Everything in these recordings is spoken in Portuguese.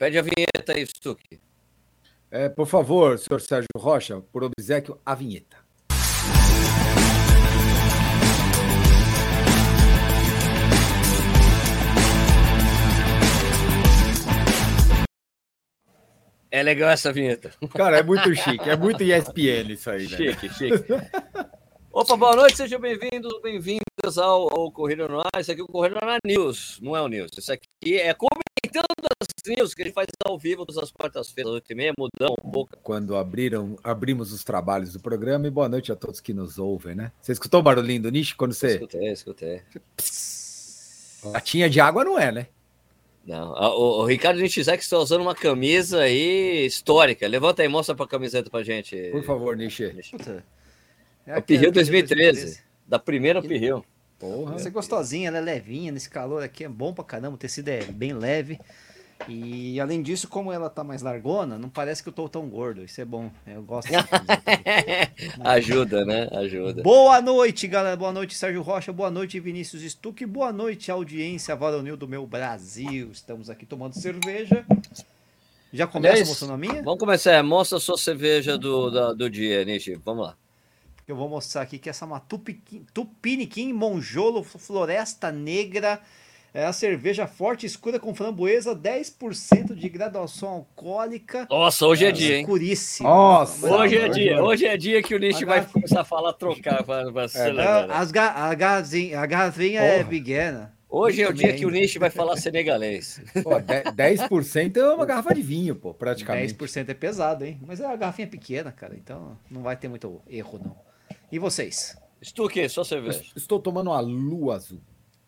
Pede a vinheta aí, Stuck. É, por favor, senhor Sérgio Rocha, por obsequio, a vinheta. É legal essa vinheta. Cara, é muito chique, é muito ESPN isso aí, né? Chique, chique. Opa, boa noite, sejam bem-vindos, bem-vindas ao, ao Corrida no Ar. Isso aqui é o Corrida no Ar News, não é o News. Isso aqui é comentando as news que a gente faz ao vivo todas as quartas-feiras, 8h30, mudamos um pouco. Quando abriram, abrimos os trabalhos do programa e boa noite a todos que nos ouvem, né? Você escutou o barulhinho do nicho quando você. Escutei, escutei. Latinha de água não é, né? Não, o, o Ricardo Nishizaki está usando uma camisa aí histórica. Levanta aí, mostra pra camiseta pra gente. Por favor, Nishi. Puta. É o Pirril 2013, da primeira Pirril. Porra. Essa é gostosinha, ela é levinha nesse calor aqui, é bom pra caramba, o tecido é bem leve. E além disso, como ela tá mais largona, não parece que eu tô tão gordo. Isso é bom. Eu gosto. Ajuda, né? Ajuda. Boa noite, galera. Boa noite, Sérgio Rocha. Boa noite, Vinícius Stuck. Boa noite, audiência varonil do meu Brasil. Estamos aqui tomando cerveja. Já começa Aliás, mostrando a minha? Vamos começar. Mostra a sua cerveja do, da- do dia, Nishi. Vamos lá. Eu vou mostrar aqui que essa é uma Tupiniquim Monjolo Floresta Negra. É a cerveja forte escura com framboesa, 10% de graduação alcoólica. Nossa, hoje é dia, hein? Escuríssima. Nossa, Mas- Hoje é Agora- dia. Hoje é dia que o Nishi vai começar a falar, trocar pra, pra É, as ga- a, garrafinha, a garrafinha é pequena. Hoje é o Muito dia bem. que o Nishi vai falar senegalês. Pô, de- 10% é uma garrafa de vinho, pô, praticamente. 10% é pesado, hein? Mas é a garrafinha pequena, cara. Então não vai ter muito erro, não. E vocês? Stuque, sua cerveja. Estou tomando uma lua azul.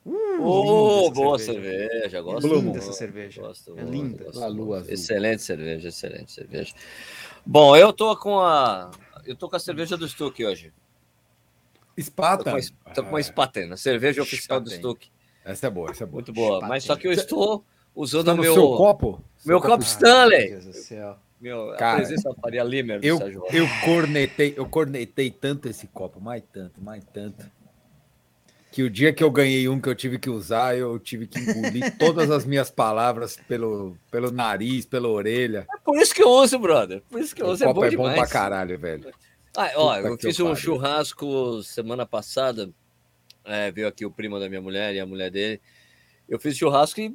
Ô, essa boa cerveja. cerveja. É Gosto linda muito. essa cerveja. Gosto É linda. gosto A lua azul. Excelente cerveja, excelente cerveja. Bom, eu tô com a. Eu tô com a cerveja do Stuck hoje. Tô Espata. com uma, es- tô com uma Spaten, a cerveja oficial do. Stuck. Essa é boa, essa é boa. Muito boa. Mas só que eu estou usando Tá o no meu. seu copo? meu Seu copo Ai, Stanley. Meu Deus do céu. Meu, a Cara, presença da Faria Limer Eu, eu cornetei, eu cornetei tanto esse copo, mais tanto, mais tanto. Que o dia que eu ganhei um que eu tive que usar, eu tive que engolir todas as minhas palavras pelo, pelo nariz, pela orelha. É por isso que eu uso, brother. Por isso que eu O uso. É copo bom é bom demais. pra caralho, velho. Ah, ó, Puta eu fiz eu um pariu. churrasco semana passada. É, veio aqui o primo da minha mulher e a mulher dele. Eu fiz churrasco e.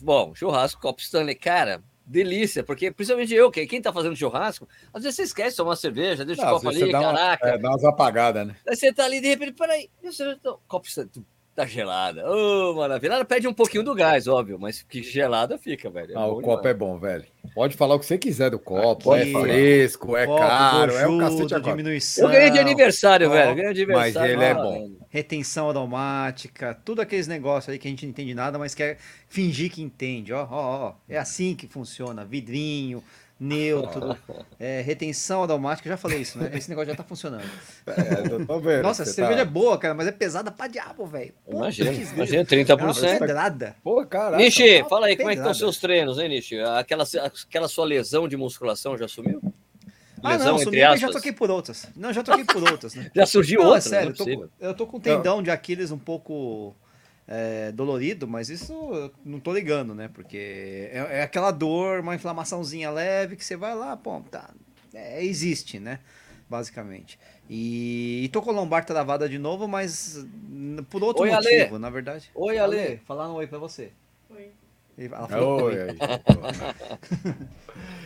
Bom, churrasco, copo Stanley, cara, delícia, porque principalmente eu, que quem tá fazendo churrasco, às vezes você esquece de tomar uma cerveja, deixa Não, o copo ali, dá uma- caraca. É, dá umas apagadas, né? Aí você tá ali, de repente, peraí, e tá- copo tá gelada. Ô, maravilha. Ela pede um pouquinho do gás, óbvio, mas que gelada fica, velho. É Ah, o copo demais. é bom, velho. Pode falar o que você quiser do copo. Aqui, é fresco, é Copo, caro, é o gorjudo, cacete agora. diminuição, Eu ganhei de aniversário, Ó, velho. eu Ganhei de mas aniversário. ele é Ah, bom. velho. retenção automática, tudo aqueles negócios aí que a gente não entende nada, mas quer fingir que entende. Ó, ó, ó. É assim que funciona. Vidrinho, neutro, é, retenção automática. Já falei isso, né? Esse negócio já tá funcionando. É. Nossa, a cerveja é tá... boa, cara, mas é pesada pra diabo, velho. Imagina, imagina, É uma 30%. pedrada. Pô, caralho. Nishi, tá fala aí, como é que estão pedrada. os seus treinos, hein, Nishi? Aquela, aquela sua lesão de musculação já sumiu? Ah, Lesão, não, entre sumiu, mas já aspas. troquei por outras. Não, já troquei por outras, né? Já surgiu Não, outra? é sério, eu tô, eu tô com o tendão de Aquiles um pouco é, dolorido, mas isso eu não tô ligando, né? Porque é, é aquela dor, uma inflamaçãozinha leve que você vai lá, pô, tá. é, existe, né? Basicamente. E, e tô com a lombar travada de novo, mas por outro Oi, Ale. motivo, na verdade. Oi, Ale. Falar um oi pra você. Oi. Ela falou Oi, oi.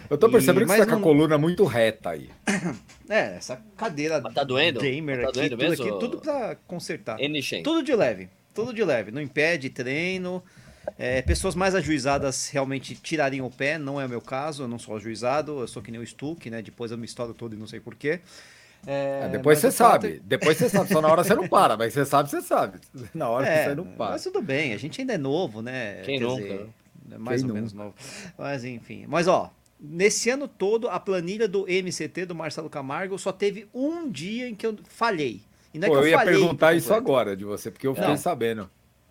Eu tô percebendo E- que você tá com a coluna muito reta aí. É, essa cadeira Mas tá doendo? gamer Tá aqui, doendo tudo mesmo? aqui, tudo pra consertar. Tudo de leve, tudo de leve. Não impede treino. É, pessoas mais ajuizadas realmente tirariam o pé, não é o meu caso, eu não sou ajuizado, eu sou que nem o Stuck, né? Depois eu me estouro todo e não sei porquê. É, Ah, depois mas você o fato sabe. Depois você sabe. Só na hora você não para, mas você sabe, você sabe. Na hora É, que você não para. mas tudo bem, a gente ainda é novo, né? Quem Quer nunca, dizer, né? é mais Quem ou menos novo. Mas enfim. Mas ó, nesse ano todo, a planilha do MCT do Marcelo Camargo só teve um dia em que eu falhei. E não é Pô, que eu eu, ia falhei perguntar por isso agora de você, porque eu fiquei Não. sabendo.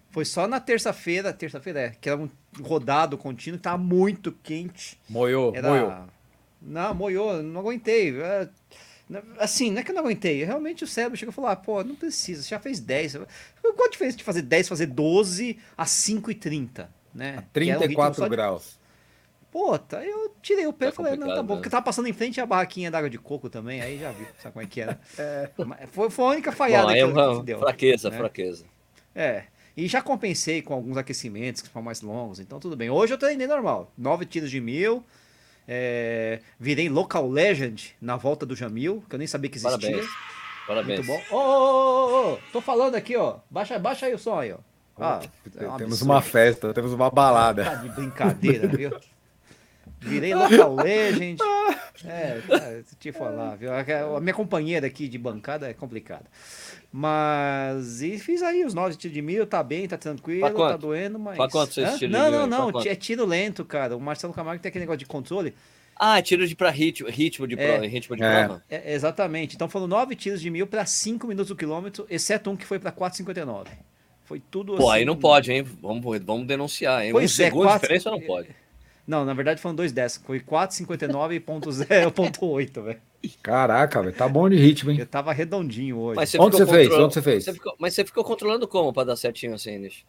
Foi só na terça-feira, terça-feira é, que era um rodado contínuo, que tava muito quente. Moiou, Era... moiou. Não, moiou, não aguentei. É, Assim, não é que eu não aguentei. Realmente o cérebro chegou e falou: ah, pô, não precisa, você já fez 10. Qual a diferença de fazer 10 fazer 12 a 5,30? Né? A Que era um ritmo 34 só de- graus. Puta, eu tirei o pé e Tá falei, não, tá bom. né? Porque tava passando em frente a barraquinha d'água de coco também, aí já viu, sabe como é que era. Mas Foi, foi a única falhada Bom, aí que, é uma que deu. fraqueza, né? fraqueza. É. E já compensei com alguns aquecimentos que foram mais longos, então tudo bem. Hoje eu treinei normal. Nove tiros de mil. é, virei local legend na volta do Jamil, que eu nem sabia que existia. Parabéns. Parabéns. Muito bom. Ô, ô, ô, ô, tô falando aqui, ó. Baixa, baixa aí o som aí, ó. Ah, é um temos uma festa, temos uma balada. Tá de brincadeira, viu? Virei local legend. É, cara, te falar, viu? A minha companheira aqui de bancada é complicada. Mas. E fiz aí os nove tiros de mil, tá bem, tá tranquilo, tá doendo, mas. Pra quanto vocês tiros de Não, mil não, não. É tiro lento, cara. O Marcelo Camargo tem aquele negócio de controle. Ah, tiro de pra ritmo, ritmo de É. prova. Ritmo de É. prova. É, exatamente. Então foram nove tiros de mil pra 5 minutos o quilômetro, exceto um que foi pra 4,59. Foi tudo Pô, assim. aí não pode, hein? Vamos, vamos denunciar, hein? Pois um é, segundo de quatro- diferença não pode. Não, na verdade foram dois dessa. Foi 4,59.0.8, velho. Caraca, velho, tá bom de ritmo, hein? Eu tava redondinho hoje. Mas Onde ficou você fez? controlando- Onde você fez? ficou- mas você ficou controlando como pra dar certinho assim, Nish?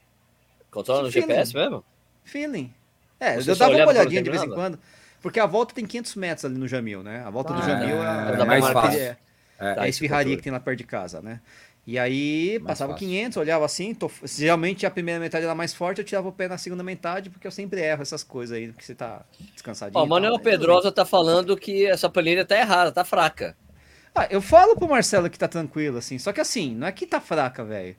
Controla no Que feeling. GPS mesmo? Feeling. É, Você eu dava uma olhadinha de vez em quando. Porque a volta tem 500 metros ali no Jamil, né? A volta do Ah, Jamil é é, mais é, fácil. É, É, é a esfirraria que tem lá perto de casa, né? E aí passava fácil. 500, olhava assim, tô- geralmente a primeira metade era mais forte, eu tirava o pé na segunda metade, porque eu sempre erro essas coisas aí, porque você tá descansadinho. Ó, o tal, Manuel Pedrosa tá falando que essa planilha tá errada, tá fraca. Ah, eu falo pro Marcelo que tá tranquilo, assim. Só que assim, não é que tá fraca, velho.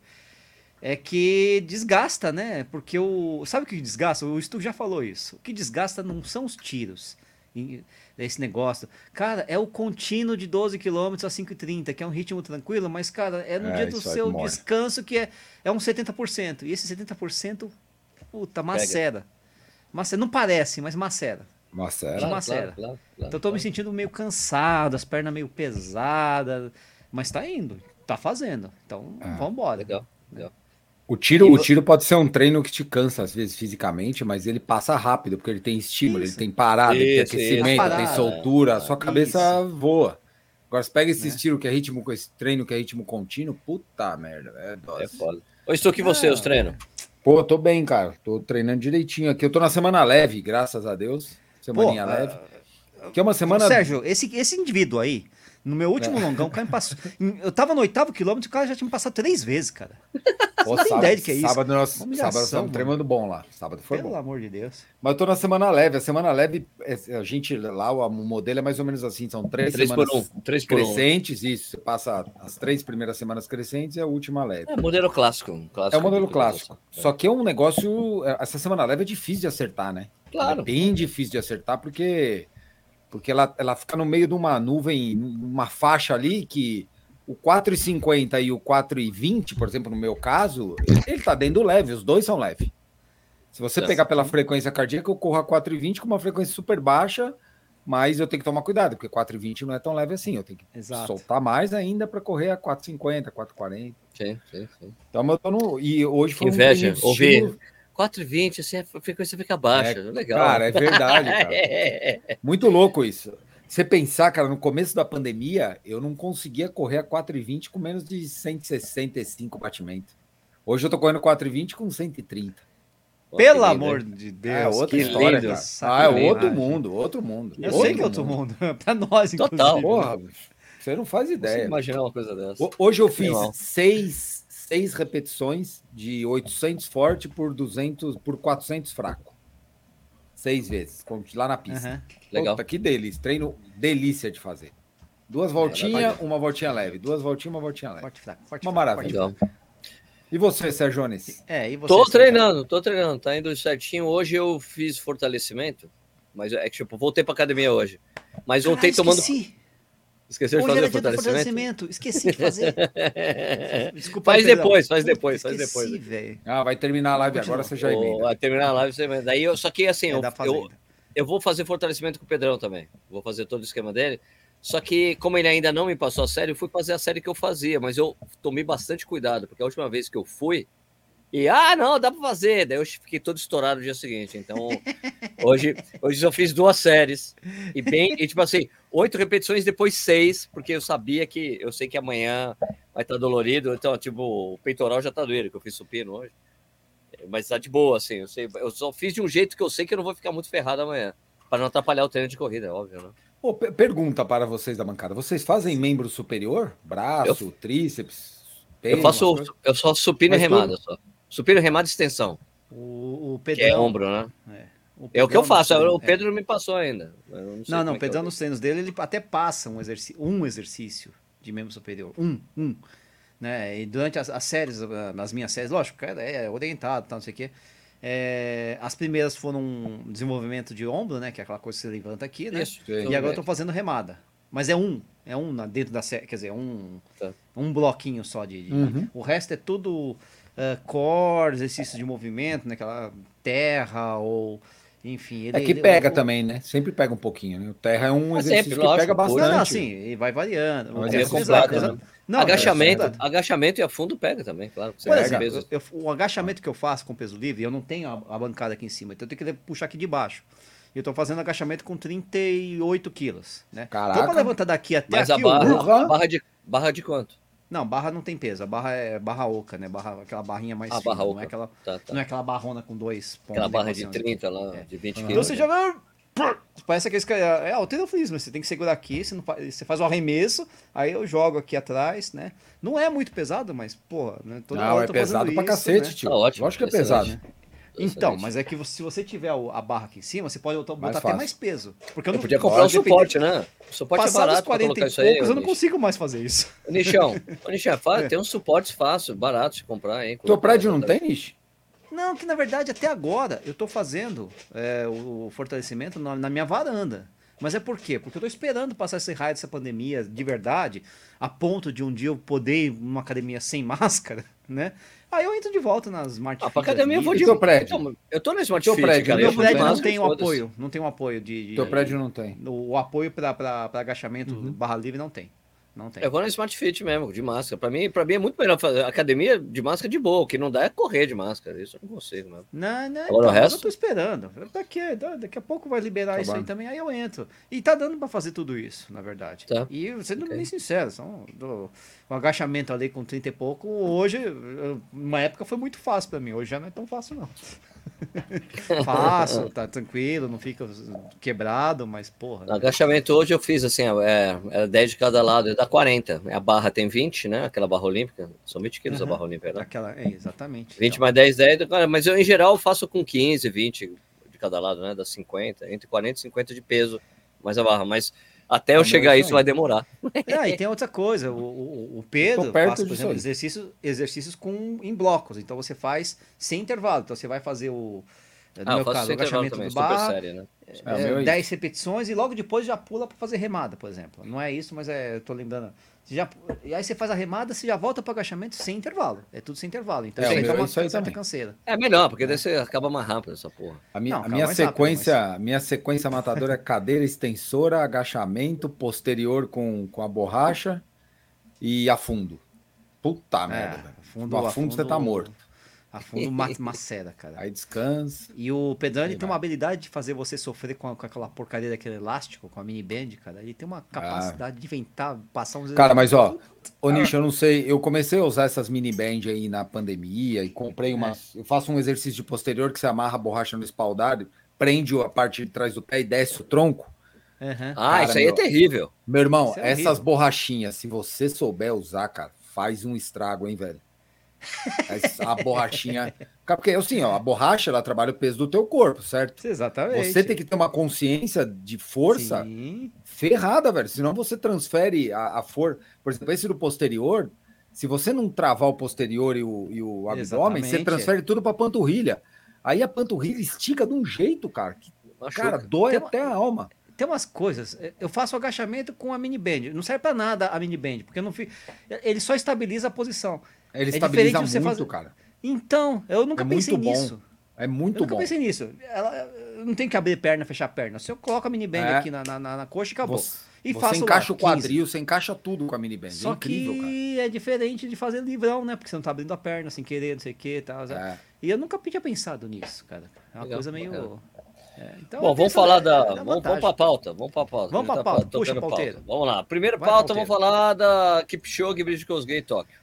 É que desgasta, né? Porque o. Sabe o que desgasta? O Stu já falou isso. O que desgasta não são os tiros. E- Esse negócio. Cara, é o contínuo de 12 km a 5,30, que é um ritmo tranquilo, mas, cara, é no É, dia do seu descanso que é, é um 70%. E esse 70%, puta, macera. Macera. Não parece, mas macera. Nossa, Claro. macera. claro, Então eu tô me sentindo meio cansado, as pernas meio pesadas, mas tá indo, tá fazendo. Então, Ah, vambora. Legal, legal. O tiro, E o tiro pode ser um treino que te cansa, às vezes, fisicamente, mas ele passa rápido, porque ele tem estímulo, Isso. ele tem parada, ele tem Isso, aquecimento, isso. tem Parada, soltura, a sua cabeça voa. Agora, você pega esse Né? estilo que é ritmo, com esse treino que é ritmo contínuo, puta merda, é É dose. foda. Ô, estou aqui você, Ah. os treinos. Pô, tô bem, cara, tô treinando direitinho aqui. Eu tô na semana leve, graças a Deus. Semaninha Pô, leve. Que é uma semana. Sérgio, esse, esse indivíduo aí, no meu último É. longão, o cara me passou. Eu tava no oitavo quilômetro e o cara já tinha me passado três vezes, cara. Pô, não tem ideia de que é isso. Sábado nós, sábado estamos bom lá. Sábado foi Pelo bom. amor de Deus. Mas eu tô na semana leve. A semana leve, é- a gente lá, o modelo é mais ou menos assim: são três, Três por semanas um. Três por um. crescentes. Isso, você passa as três primeiras semanas crescentes e a última leve. É modelo clássico. um clássico É o modelo clássico. Só que é um negócio. Essa semana leve é difícil de acertar, né? Claro. É bem difícil de acertar, porque, porque ela, ela fica no meio de uma nuvem, uma faixa ali que o 4,50 e o 4,20, por exemplo, no meu caso, ele tá dentro do leve, os dois são leve. Se você Certo. pegar pela frequência cardíaca, eu corro a 4,20 com uma frequência super baixa, mas eu tenho que tomar cuidado, porque 4,20 não é tão leve assim. Eu tenho que Exato. soltar mais ainda para correr a 4,50, 4,40. Sim, sim, sim. Então, eu tô no. E hoje foi Inveja, treino de ouvir. Estímulo. 4,20, assim, a frequência fica baixa. Legal. Cara, é verdade, cara. É. Muito louco isso. Você pensar, cara, no começo da pandemia, eu não conseguia correr a 4,20 com menos de 165 batimentos. Hoje eu tô correndo 4,20 com 130. Pô, Pelo amor de Deus. É outra que história, lindo. cara. Ah, é outro mundo, outro mundo. Eu sei que é outro mundo. pra nós, inclusive. Total. Porra, você não faz ideia. imaginar uma coisa dessa. Ho- Hoje eu fiz Não. seis, seis repetições de 800 forte por 200 por 400 fraco. Seis vezes, com- lá na pista. Aham. Legal. Puta, que delícia. Treino delícia de fazer. Duas voltinhas, uma voltinha leve. Duas voltinhas, uma voltinha leve. Forte, fraco, forte, Uma maravilha. forte, Legal. E você, Sérgio Jones? É, e você? Tô Sérgio? treinando, tô treinando, tá indo certinho. Hoje eu fiz fortalecimento, mas é que tipo, voltei pra academia hoje. Mas voltei Caralho, tomando. Esqueci. Esqueceu de Hoje fazer do fortalecimento? fortalecimento. Esqueci de fazer. Desculpa. Faz aí, perdão. depois, faz Puta, depois, faz esqueci, depois. velho. Ah, vai terminar a live Continua. agora, você já emenda. Vai terminar a live, você vai- daí eu, só que assim, É eu, eu, eu vou fazer fortalecimento com o Pedrão também. Vou fazer todo o esquema dele. Só que, como ele ainda não me passou a série, eu fui fazer a série que eu fazia, mas eu tomei bastante cuidado, porque a última vez que eu fui, e ah, não, dá pra fazer. Daí eu fiquei todo estourado no dia seguinte. Então, hoje, hoje eu fiz duas séries, e bem, e tipo assim, oito repetições, depois seis, porque eu sabia que, eu sei que amanhã vai estar dolorido, então, tipo, o peitoral já tá doendo, que eu fiz supino hoje. Mas tá de boa, assim, eu sei, eu só fiz de um jeito que eu sei que eu não vou ficar muito ferrado amanhã. para não atrapalhar o treino de corrida, é óbvio, né? Pô, per- pergunta para vocês da bancada. Vocês fazem membro superior? Braço, tríceps, Eu peito, faço, umas coisas? eu só supino e remada, só. Supino, remada e extensão, O, o que é Pedrão. ombro, né? o É o que eu faço, nos o treinos- Pedro não me passou ainda. Eu Não, sei Não, não, é o é Pedrão o- nos treinos dele, ele até passa um exercício, um exercício de membro superior. Um, um. Né? E durante as, as séries, ah, nas minhas séries, lógico, cara, é orientado, tal, não sei o quê. É, as primeiras foram um desenvolvimento de ombro, né? Que é aquela coisa que você levanta aqui, né? Isso. E agora eu tô fazendo remada. Mas é um, é um dentro da série, quer dizer, um, Tá. um bloquinho só de. de- Uhum. O resto é tudo ah, core, exercício de movimento, né? Aquela terra ou. Enfim. É ele- que ele- pega o- também, né? Sempre pega um pouquinho, né? O terra é um Mas exercício sempre, que lógico, pega bastante. Não, não, assim, e vai variando. Mas É, é exato, completo, exato. né? Não, agachamento, é agachamento e afundo pega também, claro. Por exemplo, peso. eu- o agachamento que eu faço com peso livre, eu não tenho a, a bancada aqui em cima, então eu tenho que puxar aqui de baixo. Eu tô fazendo agachamento com 38 quilos, né? Caraca. Então pra levantar daqui até Mas a aqui... o- barra, a barra de barra de quanto? Não, barra não tem peso, a barra é barra oca, né? Barra, aquela barrinha mais Ah, fina, barra não oca. é aquela, Tá, tá. não é aquela barrona com dois pontos. Aquela barra de negociando. 30 lá, É. de 20 Então quilos. Então você joga. Parece aqueles que é, é alterofilismo, você tem que segurar aqui, você, não faz, você faz o arremesso, aí eu jogo aqui atrás, né? Não é muito pesado, mas, porra, né? Toda Não, é pesado pra isso, cacete, né? tio. Tá ótimo, Lógico que é pesado. Então, mas é que você- se você tiver o- a barra aqui em cima, você pode botar, botar até mais peso. Porque eu Eu não podia comprar um depender- suporte, né? O suporte é Passados barato pra 40 colocar e isso aí. poucos, eu não consigo mais fazer isso. Nichão, ô, Nichão, fala, É. tem uns suportes fáceis, baratos de comprar, hein? Teu prédio não tem, Nish? Não, que na verdade até agora eu tô fazendo é, o fortalecimento na, na minha varanda. Mas é por quê? Porque eu tô esperando passar esse raio dessa pandemia de verdade, a ponto de um dia eu poder ir numa academia sem máscara, né? Aí eu entro de volta nas Smart Ah, Fit academia eu vou de Teu prédio? Então, eu tô no Smart Teu Fit, prédio, cara. Meu prédio não tem foda-se. apoio, não tem um apoio de... de- Teu prédio não tem. O, o apoio para agachamento Uhum. barra livre não tem. Não tem. Eu vou no Smart Fit mesmo, de máscara. Pra mim, pra mim é muito melhor fazer academia de máscara de boa. O que não dá é correr de máscara. Isso eu não consigo mesmo. Não, não, Agora então, o resto? eu tô esperando. Daqui, da- daqui a pouco vai liberar Tá isso aí bom. também, aí eu entro. E tá dando pra fazer tudo isso, na verdade. Tá. E sendo Ok. bem sincero, são, do, o agachamento ali com 30 e pouco, hoje, uma época foi muito fácil pra mim, hoje já não é tão fácil não. fácil, tá tranquilo, não fica quebrado, mas porra. No agachamento hoje eu fiz assim, é, é 10 de cada lado, dá 40. A barra tem 20, né? Aquela barra olímpica. São 20 quilos a Aham. barra olímpica, né? Aquela, é, exatamente. 20 Então, mais 10, 10. cara, Mas eu, em geral, faço com 15, 20 de cada lado, né? Das 50, entre 40 e 50 de peso mais a barra. Mas até eu Não, chegar a isso vai demorar. É, e tem outra coisa, o, o, Pedro perto faz, por exemplo, exercícios, exercícios com, em blocos. Então você faz sem intervalo. Então você vai fazer o. No Ah, eu meu faço caso, o agachamento também, do super barra, série, né? É, é, meu é 10 repetições e logo depois já pula para fazer remada, por exemplo. Não é isso, mas é, eu tô lembrando. Você já, e aí você faz a remada, você já volta para o agachamento sem intervalo. É tudo sem intervalo. Então É, você o meu dá é uma isso aí certa também. canseira. É melhor, porque daí você acaba mais rápido essa porra. A minha, Não, a minha rápido, sequência, a minha sequência matadora é cadeira extensora, agachamento, posterior com, com a borracha e afundo. Puta merda, velho. afundo, No afundo você tá morto. Afundo ma- macera, cara. Aí descansa. E o Pedrani tem vai. uma habilidade de fazer você sofrer com, a- com aquela porcaria daquele elástico, com a mini band, cara. Ele tem uma capacidade de inventar, passar uns. Ah. Cara, mas ó, ô Nish, eu não sei, eu comecei a usar essas mini band aí na pandemia e comprei umas. Eu faço um exercício de posterior que você amarra a borracha no espaldar, prende a parte de trás do pé e desce o tronco. Aham. Ah, Cara, isso aí meu- é terrível. Meu irmão, é essas horrível. borrachinhas, se você souber usar, cara, faz um estrago, hein, velho? A borrachinha. Porque assim, ó, a borracha ela trabalha o peso do teu corpo, certo? Exatamente. Você tem que ter uma consciência de força Sim. ferrada, velho. Senão você transfere a, a força. Por exemplo, esse do posterior, se você não travar o posterior e o, e o abdômen, você transfere tudo pra panturrilha. Aí a panturrilha estica de um jeito, cara, que, Machuca. cara, dói Tem uma- até a alma. Tem umas coisas. eh, Eu faço agachamento com a mini band. Não serve pra nada a mini band, porque eu não fico. Ele só estabiliza a posição. Ele É estabiliza muito, fazer- cara. Então, eu nunca É pensei muito bom. nisso. É Eu muito nunca bom. pensei nisso. Ela, eu não tem que abrir perna, fechar perna. Se eu coloco a mini band É. aqui na, na, na- na coxa, acabou. Você, E você faço lá, encaixa o 15. quadril, você encaixa tudo com a mini band. Só é incrível, que é diferente de fazer livrão, né? Porque você não tá abrindo a perna sem querer, não sei o que e tal. cara. É. E eu nunca tinha pensado nisso, cara. É uma Legal, coisa meio. É, então, Bom, eu vamos falar é, da. é Vamos, vamos vantagem. pra pauta. Vamos pra pauta. Vamos A pra gente tá pauta, puxa, tocando pauteiro. Vamos lá. Primeira Vai, pauta, pauteiro. vamos falar da Kipchoge Bridgecos Gay Tóquio.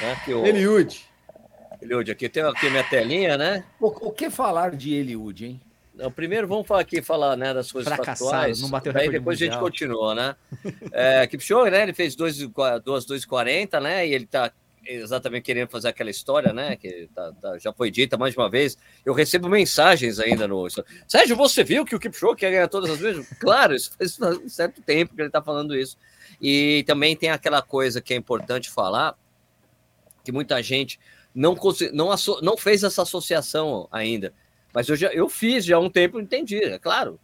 Né, que o, Eliud. Eliud, aqui tem aqui minha telinha, né? O, o que falar de Eliud, hein? Não, primeiro vamos falar aqui falar né, das coisas Fracassado, factuais. não bateu Aí recorde depois a gente mundial. continua, né? É, Kipchoge, né? Ele fez 2,240, né? E ele tá exatamente querendo fazer aquela história, né? Que tá- tá- já foi dita mais de uma vez. Eu recebo mensagens ainda no. Sérgio, você viu que o Kipchoge quer ganhar todas as vezes? Claro, isso faz um certo tempo que ele está falando isso. E também tem aquela coisa que é importante falar, que muita gente não, não, não fez essa associação ainda. Mas eu, já, eu fiz já há um tempo, entendi, é claro.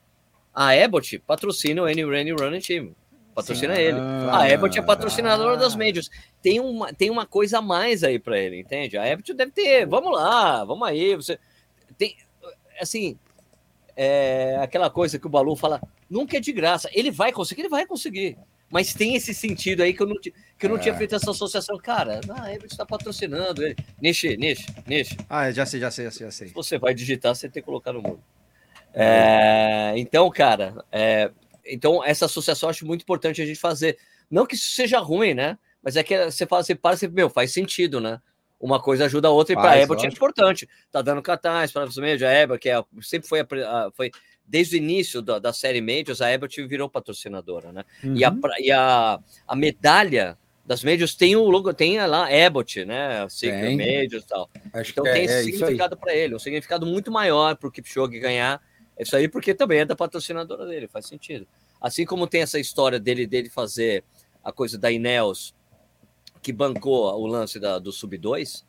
A Abbott patrocina o Any Rainy Running Team. Patrocina ele. A Abbott é patrocinadora das médias. Tem uma, tem uma coisa a mais aí para ele, entende? A Abbott deve ter, vamos lá, vamos aí. Você tem, assim, é aquela coisa que o Balu fala, nunca é de graça. Ele vai conseguir, ele vai conseguir. Mas tem esse sentido aí que eu não, que eu não É. tinha feito essa associação. Cara, a Abbott está patrocinando ele. Nishi, Nishi, Nishi. Ah, já sei, já sei, já sei. Já sei. Se você vai digitar, você tem que colocar no mundo. É, então, cara, é, então essa associação eu acho muito importante a gente fazer. Não que isso seja ruim, né? Mas é que você fala assim, para você, meu, faz sentido, né? Uma coisa ajuda a outra, e para a Abbott é importante. Tá dando cartaz para você mesmo, a Abbott, que é, sempre foi, a- foi desde o início da, da série Majors, a Abbott virou patrocinadora, né? E, a, Uhum. e a, a medalha das Majors tem o logo, tem lá Abbott, né? Tem. Majors e tal. Acho Então é, tem é aí. significado para ele, um significado muito maior para o Kipchoge ganhar. Isso aí porque também é da patrocinadora dele, faz sentido. Assim como tem essa história dele dele fazer a coisa da Ineos, que bancou o lance da- do Sub-2,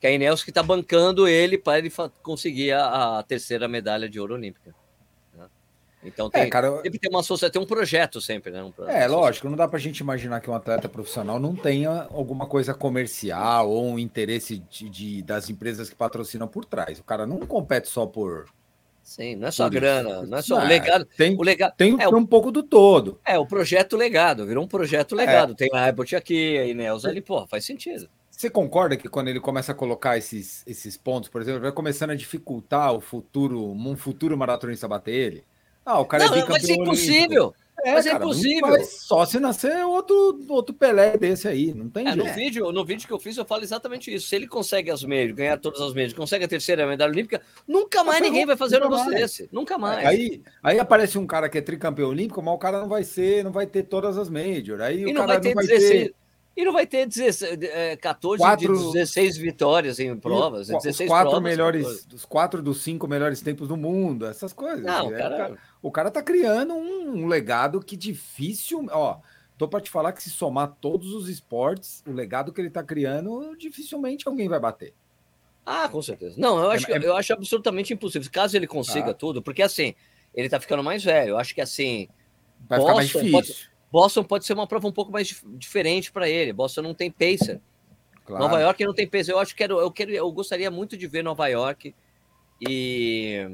que é a Ineos que está bancando ele para ele conseguir a, a terceira medalha de ouro olímpica. Então tem, É, cara, sempre tem uma associação, tem um projeto sempre, né? Um pro- É, lógico, não dá pra gente imaginar que um atleta profissional não tenha alguma coisa comercial ou um interesse de, de- das empresas que patrocinam por trás. O cara não compete só por. Sim, não é só grana, não é só o Ah, legado. Tem, O legado tem é, um, pouco do todo. É, o projeto legado, virou um projeto legado. Tem a Abbott aqui, a Ineos ali, pô, faz sentido. Você concorda que quando ele começa a colocar esses, esses pontos, por exemplo, vai começando a dificultar o futuro, um futuro maratonista bater ele? Ah, o cara não, é vai ser bicampeão impossível. É, mas é cara, não impossível. só se nascer outro, outro Pelé desse aí, não tem É, no, jeito. vídeo, no vídeo que eu fiz, eu falo exatamente isso. Se ele consegue as meias, ganhar todas as meias, consegue a terceira medalha olímpica, nunca mais ninguém vai fazer um negócio mais. desse. Nunca mais. Aí, aí aparece um cara que é tricampeão olímpico, mas o cara não vai ser, não vai ter todas as majors. Aí e o não cara vai ter não vai 16. ter E não vai ter 16, é, 14 Quatro- de 16 vitórias em provas. os 16 quatro provas, melhores, 14. dos quatro dos cinco melhores tempos do mundo, essas coisas. Não, É, cara, O cara tá criando um, um legado que difícil. Ó, tô para te falar que se somar todos os esportes, o legado que ele tá criando, dificilmente alguém vai bater. Ah, com certeza. Não, eu acho, É- é- eu acho absolutamente impossível. Caso ele consiga Ah. tudo, porque assim, ele tá ficando mais velho. Eu acho que assim, Vai ficar mais Boston difícil. Boston pode ser uma prova um pouco mais dif- diferente para ele. Boston não tem pacer. Claro. Nova York não tem pacer. Eu acho que eu quero, eu gostaria muito de ver Nova York e,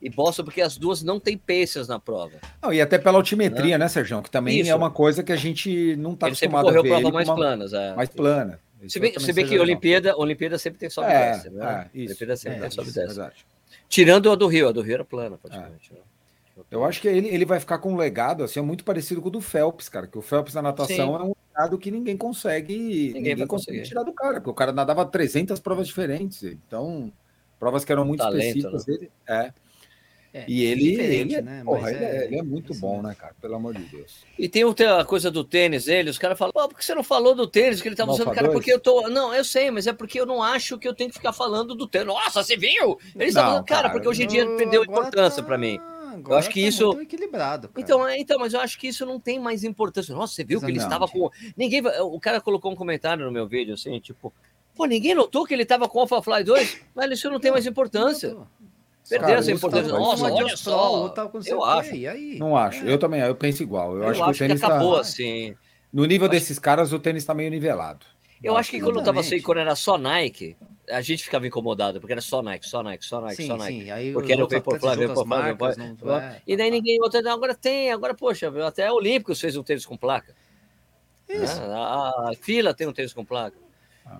e Boston, porque as duas não têm pacers na prova. Não, e até pela altimetria, né, Sérgio? Que também Isso. é uma coisa que a gente não tá sempre acostumado a correu ver. prova ele com mais uma- planas. É. mais plana. Se bem, se bem que. Olimpíada, Olimpíada sempre tem sobe e É, desce, né? é. Olimpíada sempre É, tem sobe e desce. Tirando a do Rio, a do Rio era plana, praticamente. né? Eu acho que ele, ele vai ficar com um legado assim, muito parecido com o do Phelps, cara. Que o Phelps na natação Sim. é um legado que ninguém consegue, ninguém, vai consegue tirar do cara, porque o cara nadava 300 provas diferentes. Então, provas que eram muito Talento, específicas dele. É. É, E ele, diferente, ele, é, né? porra, ele, é, ele é muito assim, bom, né, cara? Pelo amor de Deus. E tem outra coisa do tênis dele, os caras falam, pô, por que você não falou do tênis que ele tava No usando? Cara, 2? porque eu tô. Não, eu sei, mas é porque eu não acho que eu tenho que ficar falando do tênis. Nossa, você viu? Ele está Não, falando, cara, cara, porque hoje em dia ele perdeu importância tá- pra mim. Agora acho que tá isso- muito equilibrado. cara. Então, é, então, mas eu acho que isso não tem mais importância. Nossa, você viu que ele Não. estava com. Ninguém. O cara colocou um comentário no meu vídeo assim, tipo, pô, ninguém notou que ele estava com o Alpha Fly 2? Mas isso não tem mais importância. Perdeu Cara, essa importância. tá- Nossa, olha só. Sei eu acho. E aí? Não acho. É. Eu também, eu penso igual. Eu, Eu, acho, acho, que o tênis que acabou tá. assim. No nível acho- desses caras, o tênis tá meio nivelado. Eu acho que quando eu tava assim, Exatamente. quando era só Nike, a gente ficava incomodado, porque era só Nike, só Nike, só Nike, Sim, só Nike. sim. Aí Porque era o Vaporfly, Vaporfly, Vaporfly. é, E daí ninguém. outra- Agora tem, agora, poxa, até a Olímpicos fez um tênis com placa. Isso. né? A, a fila tem um tênis com placa.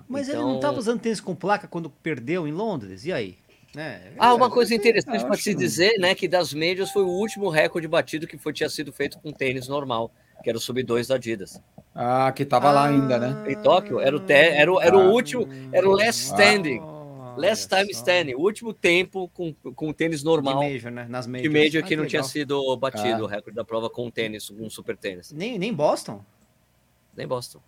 Mas ele Então- não estava usando tênis com placa quando perdeu em Londres? E aí? Né? Ah, uma É, coisa é, interessante para se dizer, né, que das médias foi o último recorde batido que foi, tinha sido feito com tênis normal, que era o sub 2 da Adidas. Ah, que tava lá ainda, né? Em Tóquio, era o, te, era o, era o Ah. último, era o last standing. Last time só. standing, o último tempo com, com tênis De normal Major, né? Nas de. Major Ah, que não tinha sido batido Ah. o recorde da prova com tênis, um super tênis. Nem, nem Boston? Nem Boston.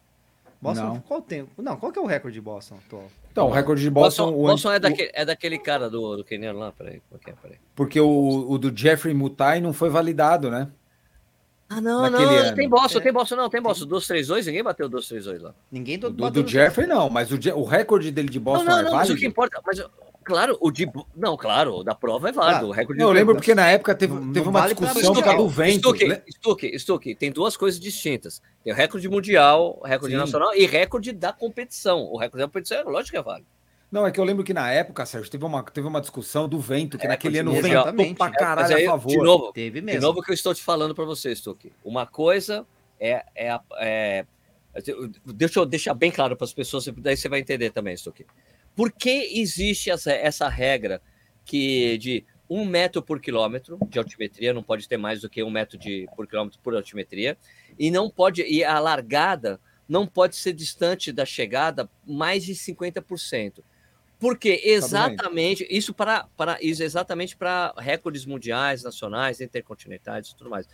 Boston, Não. qual tem? Não, qual que é o recorde de Boston atual? Então, o recorde de Boston. Boston, o- Boston é, o- daquele, é daquele cara do, do Keniano lá, peraí, que é? Peraí. Porque o, o do Jeffrey Mutai não foi validado, né? Ah, não, não, ano. tem Boston, É. tem Boston, não, tem Boston. 232, ninguém bateu 232 lá. Ninguém do, do, do Jeffrey não, mas o, o recorde dele de Boston não, não, é não, mas válido. o que importa, mas claro, o de não, claro, o da prova é válido, Ah, o recorde Não, eu lembro porque na época teve, Não- teve não uma vale discussão por causa do vento. Stuck, né? Stuck, Stuck, tem duas coisas distintas. Tem o recorde mundial, recorde Sim. nacional e recorde da competição. O recorde da competição, é lógico que é válido. Não, é que eu lembro que na época, Sérgio, teve uma, teve uma discussão do vento, que É, naquele ano ventou pra Mas caralho aí, a favor. de novo, Teve de mesmo. novo que eu estou te falando para você, Stuck. Uma coisa é, é, a- é- deixa eu deixar bem claro para as pessoas, daí você vai entender também, Stuck. Por que existe essa, essa regra que de um metro por quilômetro de altimetria, não pode ter mais do que um metro de, por quilômetro por altimetria, e não pode, e a largada não pode ser distante da chegada mais de 50%. Porque exatamente, isso para, para isso exatamente para recordes mundiais, nacionais, intercontinentais e tudo mais.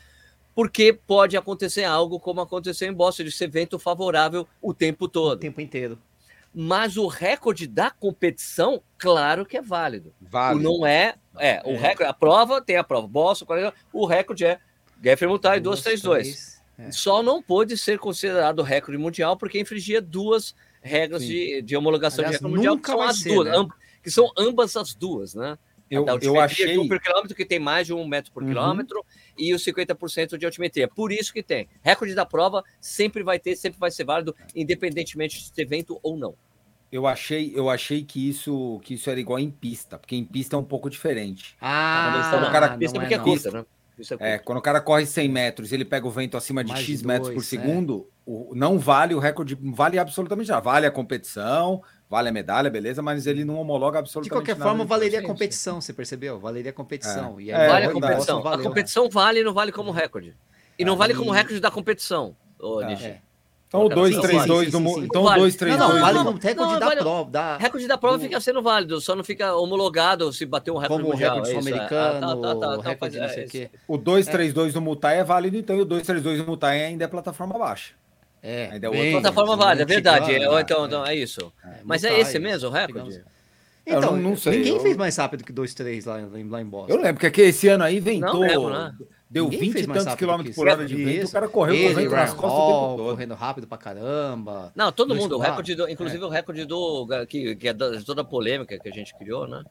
Porque pode acontecer algo como aconteceu em Boston, de ser vento favorável o tempo o todo. tempo inteiro. Mas o recorde da competição, claro que é válido. O não é, é, o É. recorde, a prova tem a prova, Boston, 40, o recorde é Geoffrey Mutai Duas, 232. três, é. Só não pôde ser considerado recorde mundial porque infringia duas regras Sim. de, de homologação Aliás, de recorde mundial, que são as ser, duas, né? amb- que são ambas as duas, né? Eu, A da eu achei. de um por quilômetro que tem mais de um metro por Uhum. quilômetro e os 50% de altimetria. Por isso que tem. Recorde da prova sempre vai ter, sempre vai ser válido, independentemente de ter vento ou não. Eu achei, eu achei que isso, que isso era igual em pista, porque em pista é um pouco diferente. Ah, Quando eles falam, o cara não pista é porque é não. curta, né? É É, quando o cara corre 100 metros e ele pega o vento acima de Mais X de metros por dois, segundo, o- não vale o recorde, não vale absolutamente nada. Vale a competição, vale a medalha, beleza, mas ele não homologa De absolutamente qualquer nada forma, de valeria a competição, você percebeu? Valeria a competição. E É, vale a competição. A valeu. competição vale e não vale como recorde. E não Ah, vale e- como recorde da competição, ô, Ah, Nishi. É. Então o Cara, 232 sim, do sim, mu- sim. então o Vale. 232 Não, não, vale como recorde Não, da vale- prova. Da, Recorde da prova do- fica sendo válido, só não fica homologado se bater um recorde como o mundial. recorde é é. sul-americano, Ah, tá, tá, tá, tá, recorde não é sei o quê. O 232 do Mutai é válido, então, e o 232 do Mutai ainda é plataforma baixa. É, Ainda é bem, outra Plataforma válida, é verdade. antigão, É, então, É. então, é isso. É, Mas é esse mesmo o recorde? Então, não- não sei, ninguém eu- fez mais rápido que 2-3 lá, em- lá em Boston. Eu lembro que aqui esse ano aí ventou, Não lembro, né? deu Ninguém 20 e tantos quilômetros por hora de vento, Isso. o cara correu Ele, vento Ryan nas costas o Hall, tempo todo. correndo rápido pra caramba. Não, todo mundo. O recorde do, inclusive o recorde do que, que é da, toda a polêmica que a gente criou, né?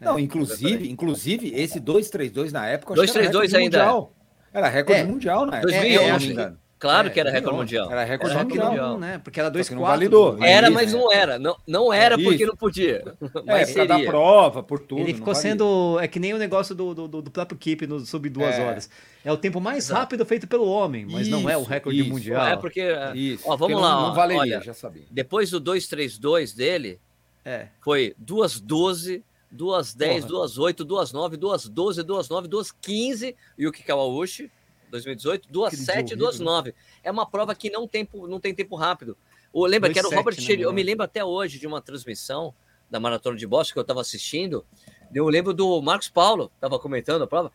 Não, inclusive, inclusive esse 232 na época, eu acho que era 232 recorde ainda é. mundial. Era recorde É. mundial na época. 2011. se não me engano. Claro É, que era recorde 2011. mundial. Era recorde Era mundial. não, mundial. né? Porque era Só que não 2-4. validou. né? Era, Isso, mas é. não era. Não, não era porque Isso. não podia. É, Mas por causa da seria. prova, por tudo. Ele não ficou sendo. É que nem o negócio do, do, do- do próprio Keep no sub duas É. horas. É o tempo mais Exato. rápido feito pelo homem, mas não é o Isso, recorde isso. mundial. É porque. Isso. Ó, vamos porque lá, Não, não valeria, olha. já sabia. Depois do 232 dele, É. foi 212, 210, Porra. 208, 209, 212, 209, 215 e o Kikawauchi, 2018, 27 horrível, 209. É uma prova que não tem, não tem tempo rápido. O, lembra que era o 2,7, Robert né, Shelley. Eu me lembro até hoje de uma transmissão da Maratona de Boston que eu estava assistindo. Eu lembro do Marcos Paulo, estava comentando a prova.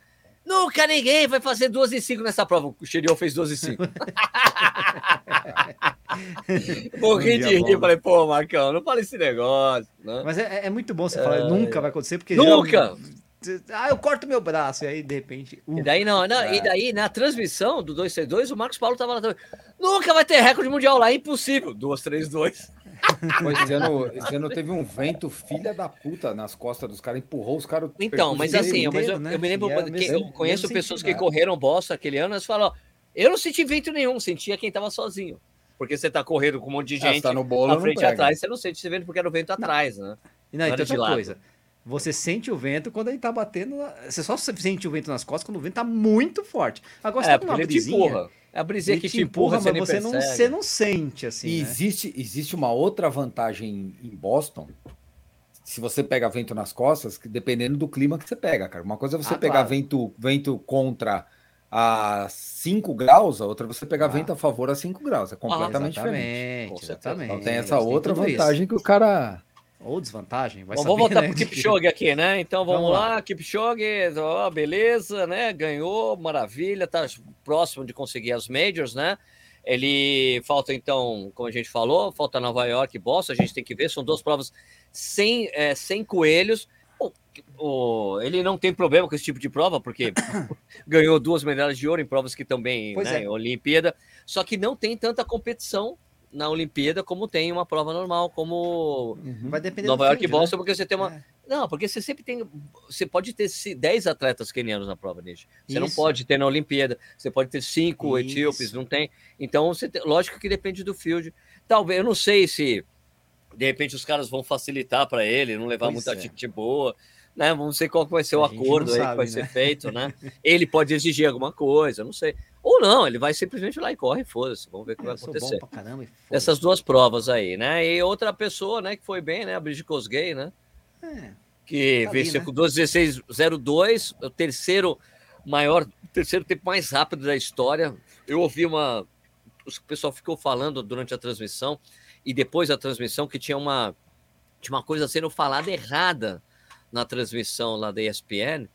Nunca ninguém vai fazer 12 e 5 nessa prova. O Cherion fez 12 e 5. Morri de rir. bom. Falei, pô, Marcão, não fala esse negócio. Né? Mas é, é muito bom você falar, É. nunca vai acontecer, porque. Nunca! geralmente- Ah, eu corto meu braço, e aí, de repente. uh, E daí, não, não, É. e daí, na transmissão do 232, o Marcos Paulo tava lá também. Nunca vai ter recorde mundial lá, é impossível. 232. Pô, esse, ano, esse ano teve um vento filha da puta nas costas dos caras, empurrou os caras. Então, mas assim, inteiro. mas eu, né? eu me lembro, E é que mesmo- eu conheço pessoas sentido, que né? correram Boston aquele ano, eles falam, ó, eu não senti vento nenhum, sentia quem tava sozinho. Porque você tá correndo com um monte de Ah, gente se tá no bolo, na não frente e atrás, você não sente esse vento porque era o vento atrás, né? E não, e tem de outra lado. Você sente o vento quando ele tá batendo. na- Você só sente o vento nas costas quando o vento tá muito forte. Agora, você É, tá numa brisinha. É a brisinha Ele que te te empurra, empurra, você mas nem você não, você não sente assim. E né? existe, existe uma outra vantagem em Boston. Se você pega vento nas costas, que dependendo do clima que você pega, cara. Uma coisa é você Ah, pegar claro. vento, vento contra a 5 graus, a outra é você pegar Ah. vento a favor a 5 graus. É completamente diferente. Exatamente, Com certeza. exatamente. Então tem essa outra tudo isso. vantagem que o cara. Ou desvantagem, vai Bom, saber, vamos voltar né? pro Kipchoge aqui, né? Então vamos, Vamos lá, Kipchoge, ó, beleza, né? Ganhou, maravilha, tá próximo de conseguir as majors, né? Ele falta então, como a gente falou, falta Nova York e Boston, a gente tem que ver, são duas provas sem, é, sem coelhos. O, ele não tem problema com esse tipo de prova, porque ganhou duas medalhas de ouro em provas que também, Pois né, é. em Olimpíada, só que não tem tanta competição na Olimpíada como tem uma prova normal, como Uhum. Vai depender Nova do York e field, né? Boston, porque você tem uma. É. Não, porque você sempre tem. Você pode ter se- 10 atletas quenianos na prova, Nish. Você não Isso. pode ter na Olimpíada. Você pode ter cinco Isso. etíopes, não tem. Então, você tem- lógico que depende do field. Talvez, eu não sei se de repente os caras vão facilitar para ele, não levar Pois muita é. gente boa. Né? Vamos ver qual vai ser o acordo não aí que sabe, vai né? ser feito, né? Ele pode exigir alguma coisa, não sei. Ou não, ele vai simplesmente lá e corre, foda-se. Vamos ver o que vai Eu sou acontecer caramba. essas duas provas aí, né? E outra pessoa, né, que foi bem, né? A Brigitte Kosgei, né? É, Que Tá venceu né? com 2,16,02, o terceiro maior, o terceiro tempo mais rápido da história. Eu ouvi uma. O pessoal ficou falando durante a transmissão e depois da transmissão que tinha uma, tinha uma coisa sendo falada errada na transmissão lá da ESPN.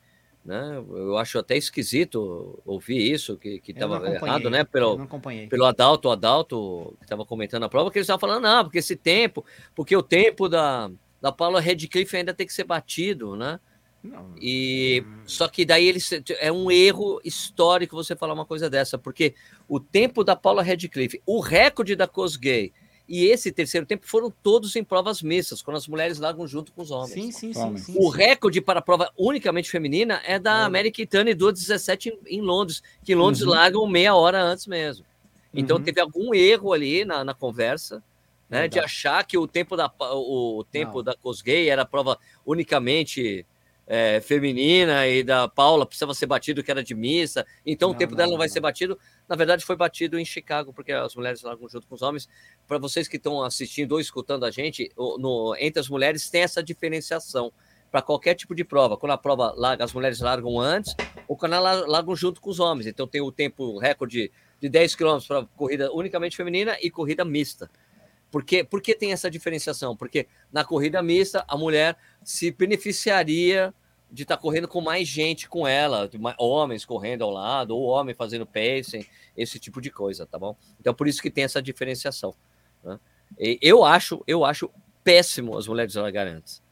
Né? Eu acho até esquisito ouvir isso, que estava errado, né? Pelo, pelo Adalto, o Adalto, que estava comentando a prova, que eles estavam falando, não, porque esse tempo, porque o tempo da, da Paula Redcliffe ainda tem que ser batido, né? Não, E só que daí eles é um erro histórico você falar uma coisa dessa, porque o tempo da Paula Redcliffe, o recorde da Kosgei e esse terceiro tempo foram todos em provas mistas, quando as mulheres largam junto com os homens. Sim, sim, sim. Sim, O recorde para a prova unicamente feminina é da América Itane do 17 em, em Londres, que em Londres Uhum. largam meia hora antes mesmo. Então Uhum. teve algum erro ali na, na conversa, né, de achar que o tempo da o, tempo Não. da Kosgei era prova unicamente é, feminina e da Paula precisava ser batido que era de missa, então o Não, tempo não, dela não vai não. ser batido. Na verdade foi batido em Chicago porque as mulheres largam junto com os homens. Para vocês que estão assistindo ou escutando a gente, o- no, entre as mulheres tem essa diferenciação para qualquer tipo de prova. Quando a prova larga, as mulheres largam antes ou quando elas largam junto com os homens. Então tem o tempo recorde de 10 km para corrida unicamente feminina e corrida mista. Por que, por que tem essa diferenciação? Porque na corrida mista, a mulher se beneficiaria de estar correndo com mais gente com ela, homens correndo ao lado, ou homem fazendo pacing, esse tipo de coisa, tá bom? Então, por isso que tem essa diferenciação. né? Eu acho, eu acho péssimo as mulheres largarem antes.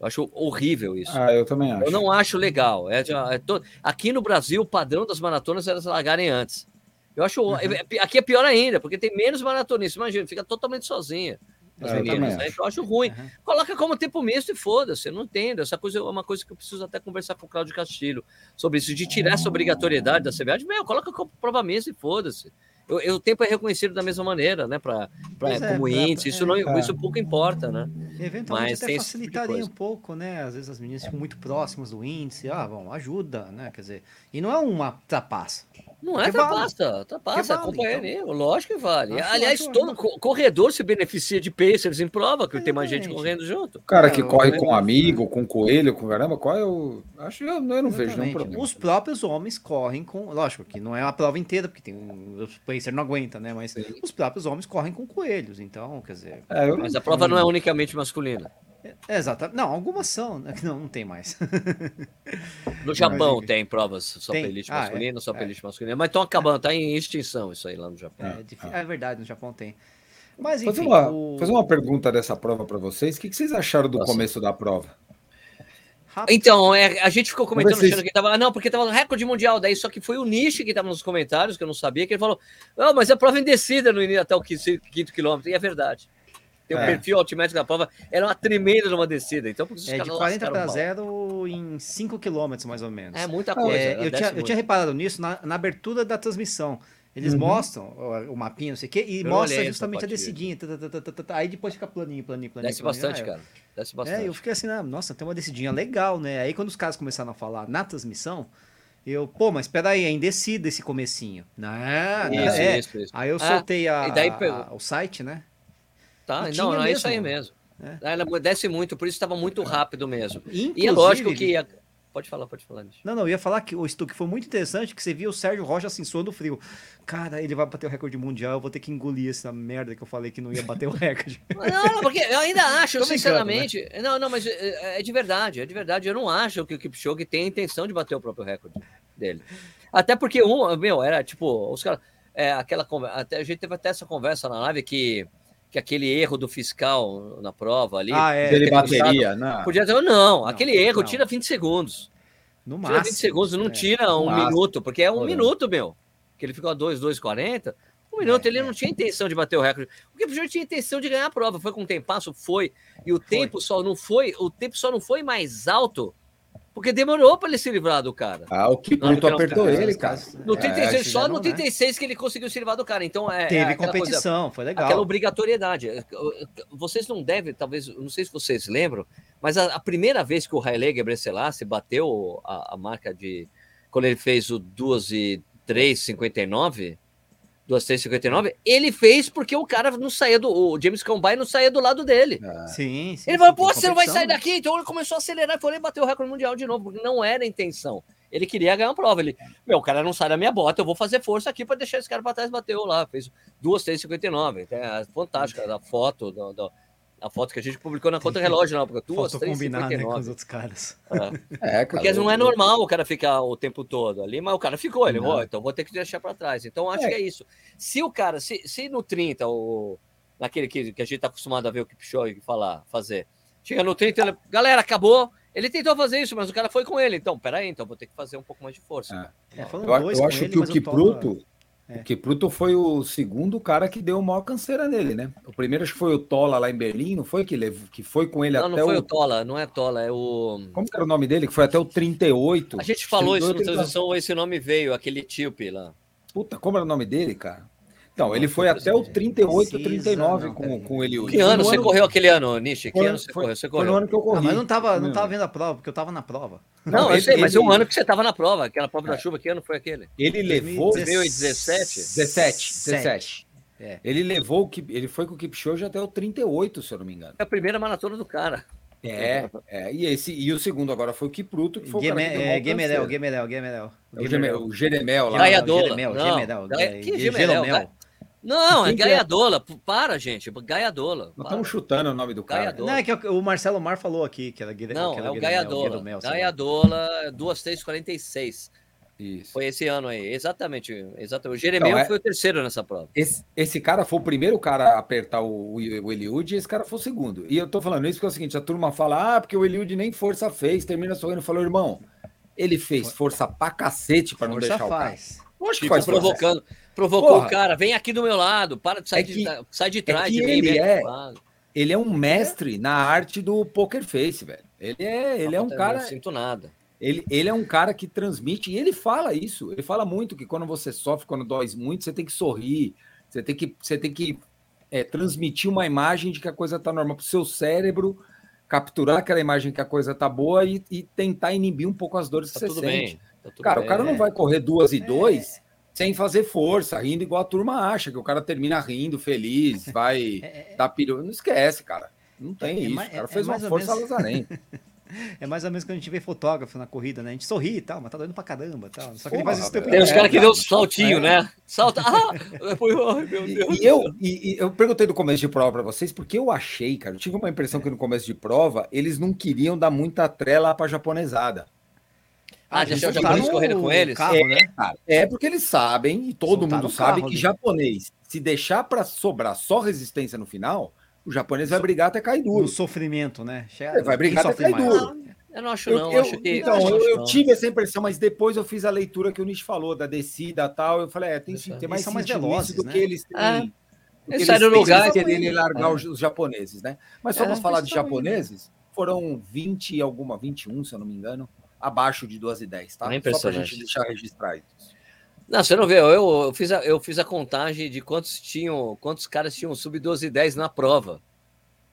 Eu acho horrível isso. Ah, eu também acho. Eu não acho legal. É, é to- Aqui no Brasil, o padrão das maratonas é elas largarem antes. Eu acho. Uhum. é- é- Aqui é pior ainda, porque tem menos maratonistas. Imagina, fica totalmente sozinha. As É, também né? acho. Então eu acho ruim. Aham. Coloca como tempo misto e foda-se, eu não entendo. Essa coisa é uma coisa que eu preciso até conversar com o Cláudio Castilho sobre isso, de tirar essa obrigatoriedade da CBA. Meu, coloca como prova mista e foda-se. Eu- eu- O tempo é reconhecido da mesma maneira, né? Pra, pra, é, como pra- índice, isso, é. não, É. isso pouco importa, né? Eventualmente Mas até tipo facilitaria coisa. um pouco, né? Às vezes as meninas ficam muito próximas do índice. Ah, bom, ajuda, né? Quer dizer, e não é uma trapaça. Não é Que vale. trapaça, trapaça, Que é vale, companheirismo, lógico que vale. Acho- Aliás, acho- todo co- corredor se beneficia de pacers em prova, que tem mais gente Exatamente. correndo junto. O cara que Não, corre né? com um amigo, com coelho, com caramba, qual é o. Acho que eu, eu não vejo nenhum Exatamente. problema. Os próprios homens correm com. Lógico que não é a prova inteira, porque tem um, o pacer não aguenta, né? Mas Sim. os próprios homens correm com coelhos. Então, quer dizer. É, eu Mas a prova não é unicamente masculina. É, exata. Não, algumas são, né? Não, não tem mais. No Japão enfim. tem provas só Tem. para elite Ah, é. masculina, só para É. elite masculina. Mas estão acabando, tá em extinção isso aí lá no Japão. É, difí- é verdade, no Japão tem. Mas Fazer enfim. uma, o- fazer uma pergunta dessa prova para vocês. O que, que vocês acharam do Nossa. começo da prova? rápido. Então, é, a gente ficou comentando, achando que tava. ah, Não, porque tava no recorde mundial. Daí só que foi o Nishi que tava nos comentários, que eu não sabia, que ele falou: Não, mas a prova é em descida no início até o quinto, quinto quilômetro. E é verdade. Tem o É. perfil altimétrico da prova, era uma tremenda numa descida. Então, por isso É de caras 40 lascaram para o pau. 0 em 5 km, mais ou menos. É muita coisa. É, ela eu, tinha, eu tinha reparado nisso na, na abertura da transmissão. Eles Uhum. mostram o, o mapinha, não sei o quê, e Eu mostra justamente a descidinha. tá, tá, tá, tá, tá, tá, aí depois fica planinho, planinho, planinho. Desce planinho. bastante, Ah, cara. Desce bastante. É, eu fiquei assim, ah, nossa, tem uma descidinha legal, né? Aí quando os caras começaram a falar na transmissão, eu, pô, mas peraí, é indecido esse comecinho. Não, Isso, é. isso, isso. Aí eu Ah, soltei a, e daí a- o site, né? Tá, E não, não é isso aí mesmo. mesmo. Ela desce muito, por isso estava muito rápido mesmo. Inclusive, E é lógico que. a- Pode falar, pode falar. Nish. Não, não, eu ia falar que o Stu, que foi muito interessante que você via o Sérgio Rocha assim, suando frio. Cara, ele vai bater o recorde mundial, eu vou ter que engolir essa merda que eu falei que não ia bater o recorde. Não, não, porque eu ainda acho, brincando, sinceramente. Não, não, mas é, é de verdade, é de verdade. Eu não acho que o Kipchoge tem a intenção de bater o próprio recorde dele. Até porque um, meu, era tipo, os caras. É, aquela conversa. Até, a gente teve até essa conversa na live que, que aquele erro do fiscal na prova ali. Ah, é. Aquele bateria, não. Podia dizer, não, Não, aquele erro não. tira 20 segundos. No Tira máximo. 20 segundos, não é. tira um máximo. minuto, porque é um Olha. minuto, meu. Que ele ficou a 2, 2,40. Um minuto, É, ele é. não tinha intenção de bater o recorde. O Kipchoge tinha intenção de ganhar a prova. Foi com um tempasso, foi. E o tempo só não foi, o tempo só não foi mais alto, porque demorou para ele se livrar do cara. Ah, o que Kikuto apertou cara, ele, cara. No 36, é, só no 36 que ele conseguiu se livrar do cara. Então, é, Teve é competição, coisa, foi legal. Aquela obrigatoriedade. É, vocês não devem, talvez, não sei se vocês lembram, mas a, a primeira vez que o Haile Gebrselassie bateu a, a, marca de... Quando ele fez o 12, 3, 59, do ele fez porque o cara não saía do. O James Combine não saía do lado dele. Ah. Sim, sim. Ele falou, pô, você não vai sair daqui. Então ele começou a acelerar e foi e bateu o recorde mundial de novo, porque não era a intenção. Ele queria ganhar uma prova. Ele, meu, o cara não sai da minha bota, eu vou fazer força aqui para deixar esse cara para trás. Bateu lá, fez duas É fantástico. A foto do, do, a foto que a gente publicou na conta relógio na época. 2, Faltou combinar né, com os 3,59. outros caras. É. É, Porque cara, não é normal o cara ficar o tempo todo ali, mas o cara ficou, ele. "Ó, então vou ter que deixar para trás. Então acho É. que é isso. Se o cara, se, se no 30, o, naquele que, que a gente tá acostumado a ver o Kipchoge falar, fazer, chega no 30, ele, galera, acabou. Ele tentou fazer isso, mas o cara foi com ele. Então, peraí, então vou ter que fazer um pouco mais de força. É, foram Eu, dois eu acho ele, que o Kipruto, É. o Kipruto foi o segundo cara que deu maior canseira nele, né? O primeiro acho que foi o Tola lá em Berlim, não foi que levou, que foi com ele Não, não até foi o o Tola, não é Tola, é o. Como que era o nome dele? Que foi até o 38. A gente falou isso no 38, ele tá- transição, esse nome veio, aquele Tíope lá. Puta, como era o nome dele, cara? Então, ele Não, foi até o presente. 38, Precisa, 39 não, com, com ele. Que ano você correu aquele ano, Nishi? Que Foi, ano você foi- correu? Você foi no correu? ano que eu corri. Não, mas não tava, não tava vendo a prova, porque eu tava na prova. Não, eu ele- sei, mas ele- um ano que você estava na prova, aquela prova da chuva, que ano foi aquele? Ele levou 2017? 17, 17. É. Ele levou o Kip- ele foi com o Kipchoge até o 38, se eu não me engano. É a primeira maratona do cara. É, é, e esse e o segundo agora foi o Kipruto, que foi o cara que é, Gemerel. Gemerel, Gemerel. É o Geme- o Jeremel lá. Gaia Dola. Gemerel, Não, Gemerel. Que Ge- Gemerel? Não, é Quem é? Gaiadola. P- Para, gente. Gaiadola. Nós Para. estamos chutando o nome do cara. Gaiadola. Não, é que o Marcelo Mar falou aqui que era Guilherme. Não, que era é o Gaiadola. Sei lá. Gaiadola, 2346. Isso. Foi esse ano aí. Exatamente. exatamente. O Jeremel Não, é- foi o terceiro nessa prova. Esse, esse cara foi o primeiro cara a apertar o, o, o Eliud e esse cara foi o segundo. E eu tô falando isso porque é o seguinte: a turma fala, ah, porque o Eliud nem força fez, termina sorrindo. Falou, irmão, ele fez força pra cacete pra não Força deixar o cara. faz. Lógico que faz provocando. Provocou Porra. o cara. Vem aqui do meu lado. Para de sair, É que- de, sai de trás que de mim. ele é-. Ele é um mestre na arte do poker face, velho. Ele é, ele é um Não cara. sinto nada. Ele, ele é um cara que transmite, e ele fala isso. Ele fala muito que quando você sofre, quando dói muito, você tem que sorrir, você tem que, você tem que é, transmitir uma imagem de que a coisa tá normal para o seu cérebro, capturar aquela imagem que a coisa tá boa e, e tentar inibir um pouco as dores que Tá você tudo sente. bem. Tá tudo Cara, bem. o cara não É. vai correr duas e dois sem fazer força, rindo igual a turma acha, que o cara termina rindo, feliz, vai É, dar piru. Não esquece, cara. Não tem É isso. mais- o cara é- fez é uma força menos- lazarenta. É mais ou menos quando a gente vê fotógrafo na corrida, né? A gente sorri e tal, mas tá doendo pra caramba tal. Só que ele Porra, faz isso tempo. Tem os É, caras que deu um saltinho, É. né? Salta. Ah! Meu E, Deus. e eu, e, e eu perguntei no começo de prova para vocês, porque eu achei, cara, eu tive uma impressão que no começo de prova eles não queriam dar muita trela para japonesada. Ah, já deixar os soltaram japoneses correrem com o eles? Carro, né? Cara, é porque eles sabem, e todo Soltaram mundo o carro sabe, que ali. japonês, se deixar para sobrar só resistência no final, o japonês vai brigar até cair duro. sofrimento, né? Chega, É, vai brigar até cair mais? duro. Eu não acho, Eu- não. eu- acho que, então, eu, eu tive essa impressão, mas depois eu fiz a leitura que o Nietzsche falou, da descida e tal. Eu falei, é, tem, Isso, tem mais eles são mais velozes, isso do né? que eles têm. É. que Eles saíram do lugar, de entendeu? querer largar É. os, japoneses, né? Mas só É, vamos falar de tá japoneses, foram 20 e alguma, 21, se eu não me engano, abaixo de 2 e 10, tá? É Só pra gente deixar registrado isso. Não, você não vê, eu, eu, fiz a, eu fiz a contagem de quantos tinham, quantos caras tinham sub 12 e 10 na prova.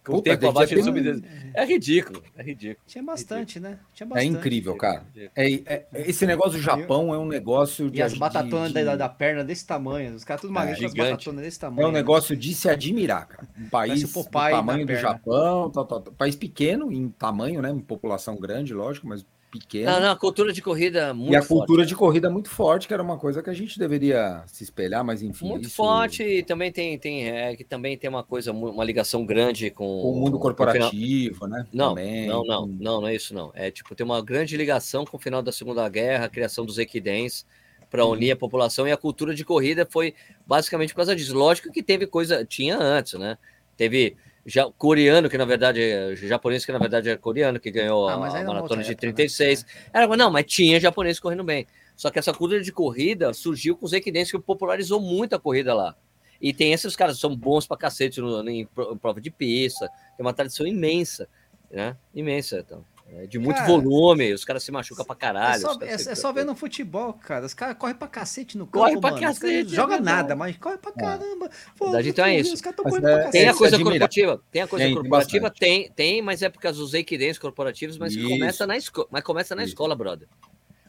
Com o Puta, tempo abaixo de ter sub um- 12. É ridículo, é ridículo. Tinha bastante, né? Tinha É bastante. incrível, cara. É, é- esse negócio do Japão é um negócio de. E as de- batatonas de- da, da perna desse tamanho. Os caras tudo magrinhos com as batatonas desse É tamanho. um negócio de se admirar, cara. Um país do tamanho do perna. Japão, tal, tal, tal. país pequeno em tamanho, né? Em população grande, lógico, mas pequeno. Não, não, a cultura de corrida muito e a forte. cultura de corrida muito forte, que era uma coisa que a gente deveria se espelhar, mas enfim. Muito isso- forte e também tem, tem, é, que também tem uma coisa, uma ligação grande com, Com o mundo com corporativo, né? Não, Também, não, não, com- não, não é isso não. É tipo, tem uma grande ligação com o final da Segunda Guerra, a criação dos equidens para Uhum. unir a população e a cultura de corrida foi basicamente por causa disso. Lógico que teve coisa, tinha antes, né? Teve já coreano que na verdade é japonês que na verdade é coreano que ganhou Ah, a, uma maratona de época, né? 36. Era, não, mas tinha japonês correndo bem. Só que essa cultura de corrida surgiu com os equidens que popularizou muito a corrida lá. E tem esses caras que são bons pra cacete no, pro- em prova de pista, tem uma tradição imensa, né? Imensa, então. É de muito Cara, volume, os caras se machucam pra É caralho. só, os caras é, se- é só ver no futebol, cara. Os caras correm pra cacete no campo, Corre pra mano. Cacete, não é joga verdade. nada, mas corre pra caramba. Pô, verdade, então é isso. Os caras correndo é- pra Tem cacete. a Esse coisa admira. corporativa, tem a coisa Tem, tem corporativa, bastante. tem, tem, mas é por causa dos equidens corporativos, mas Isso. começa na escola, mas começa na Isso. escola, brother.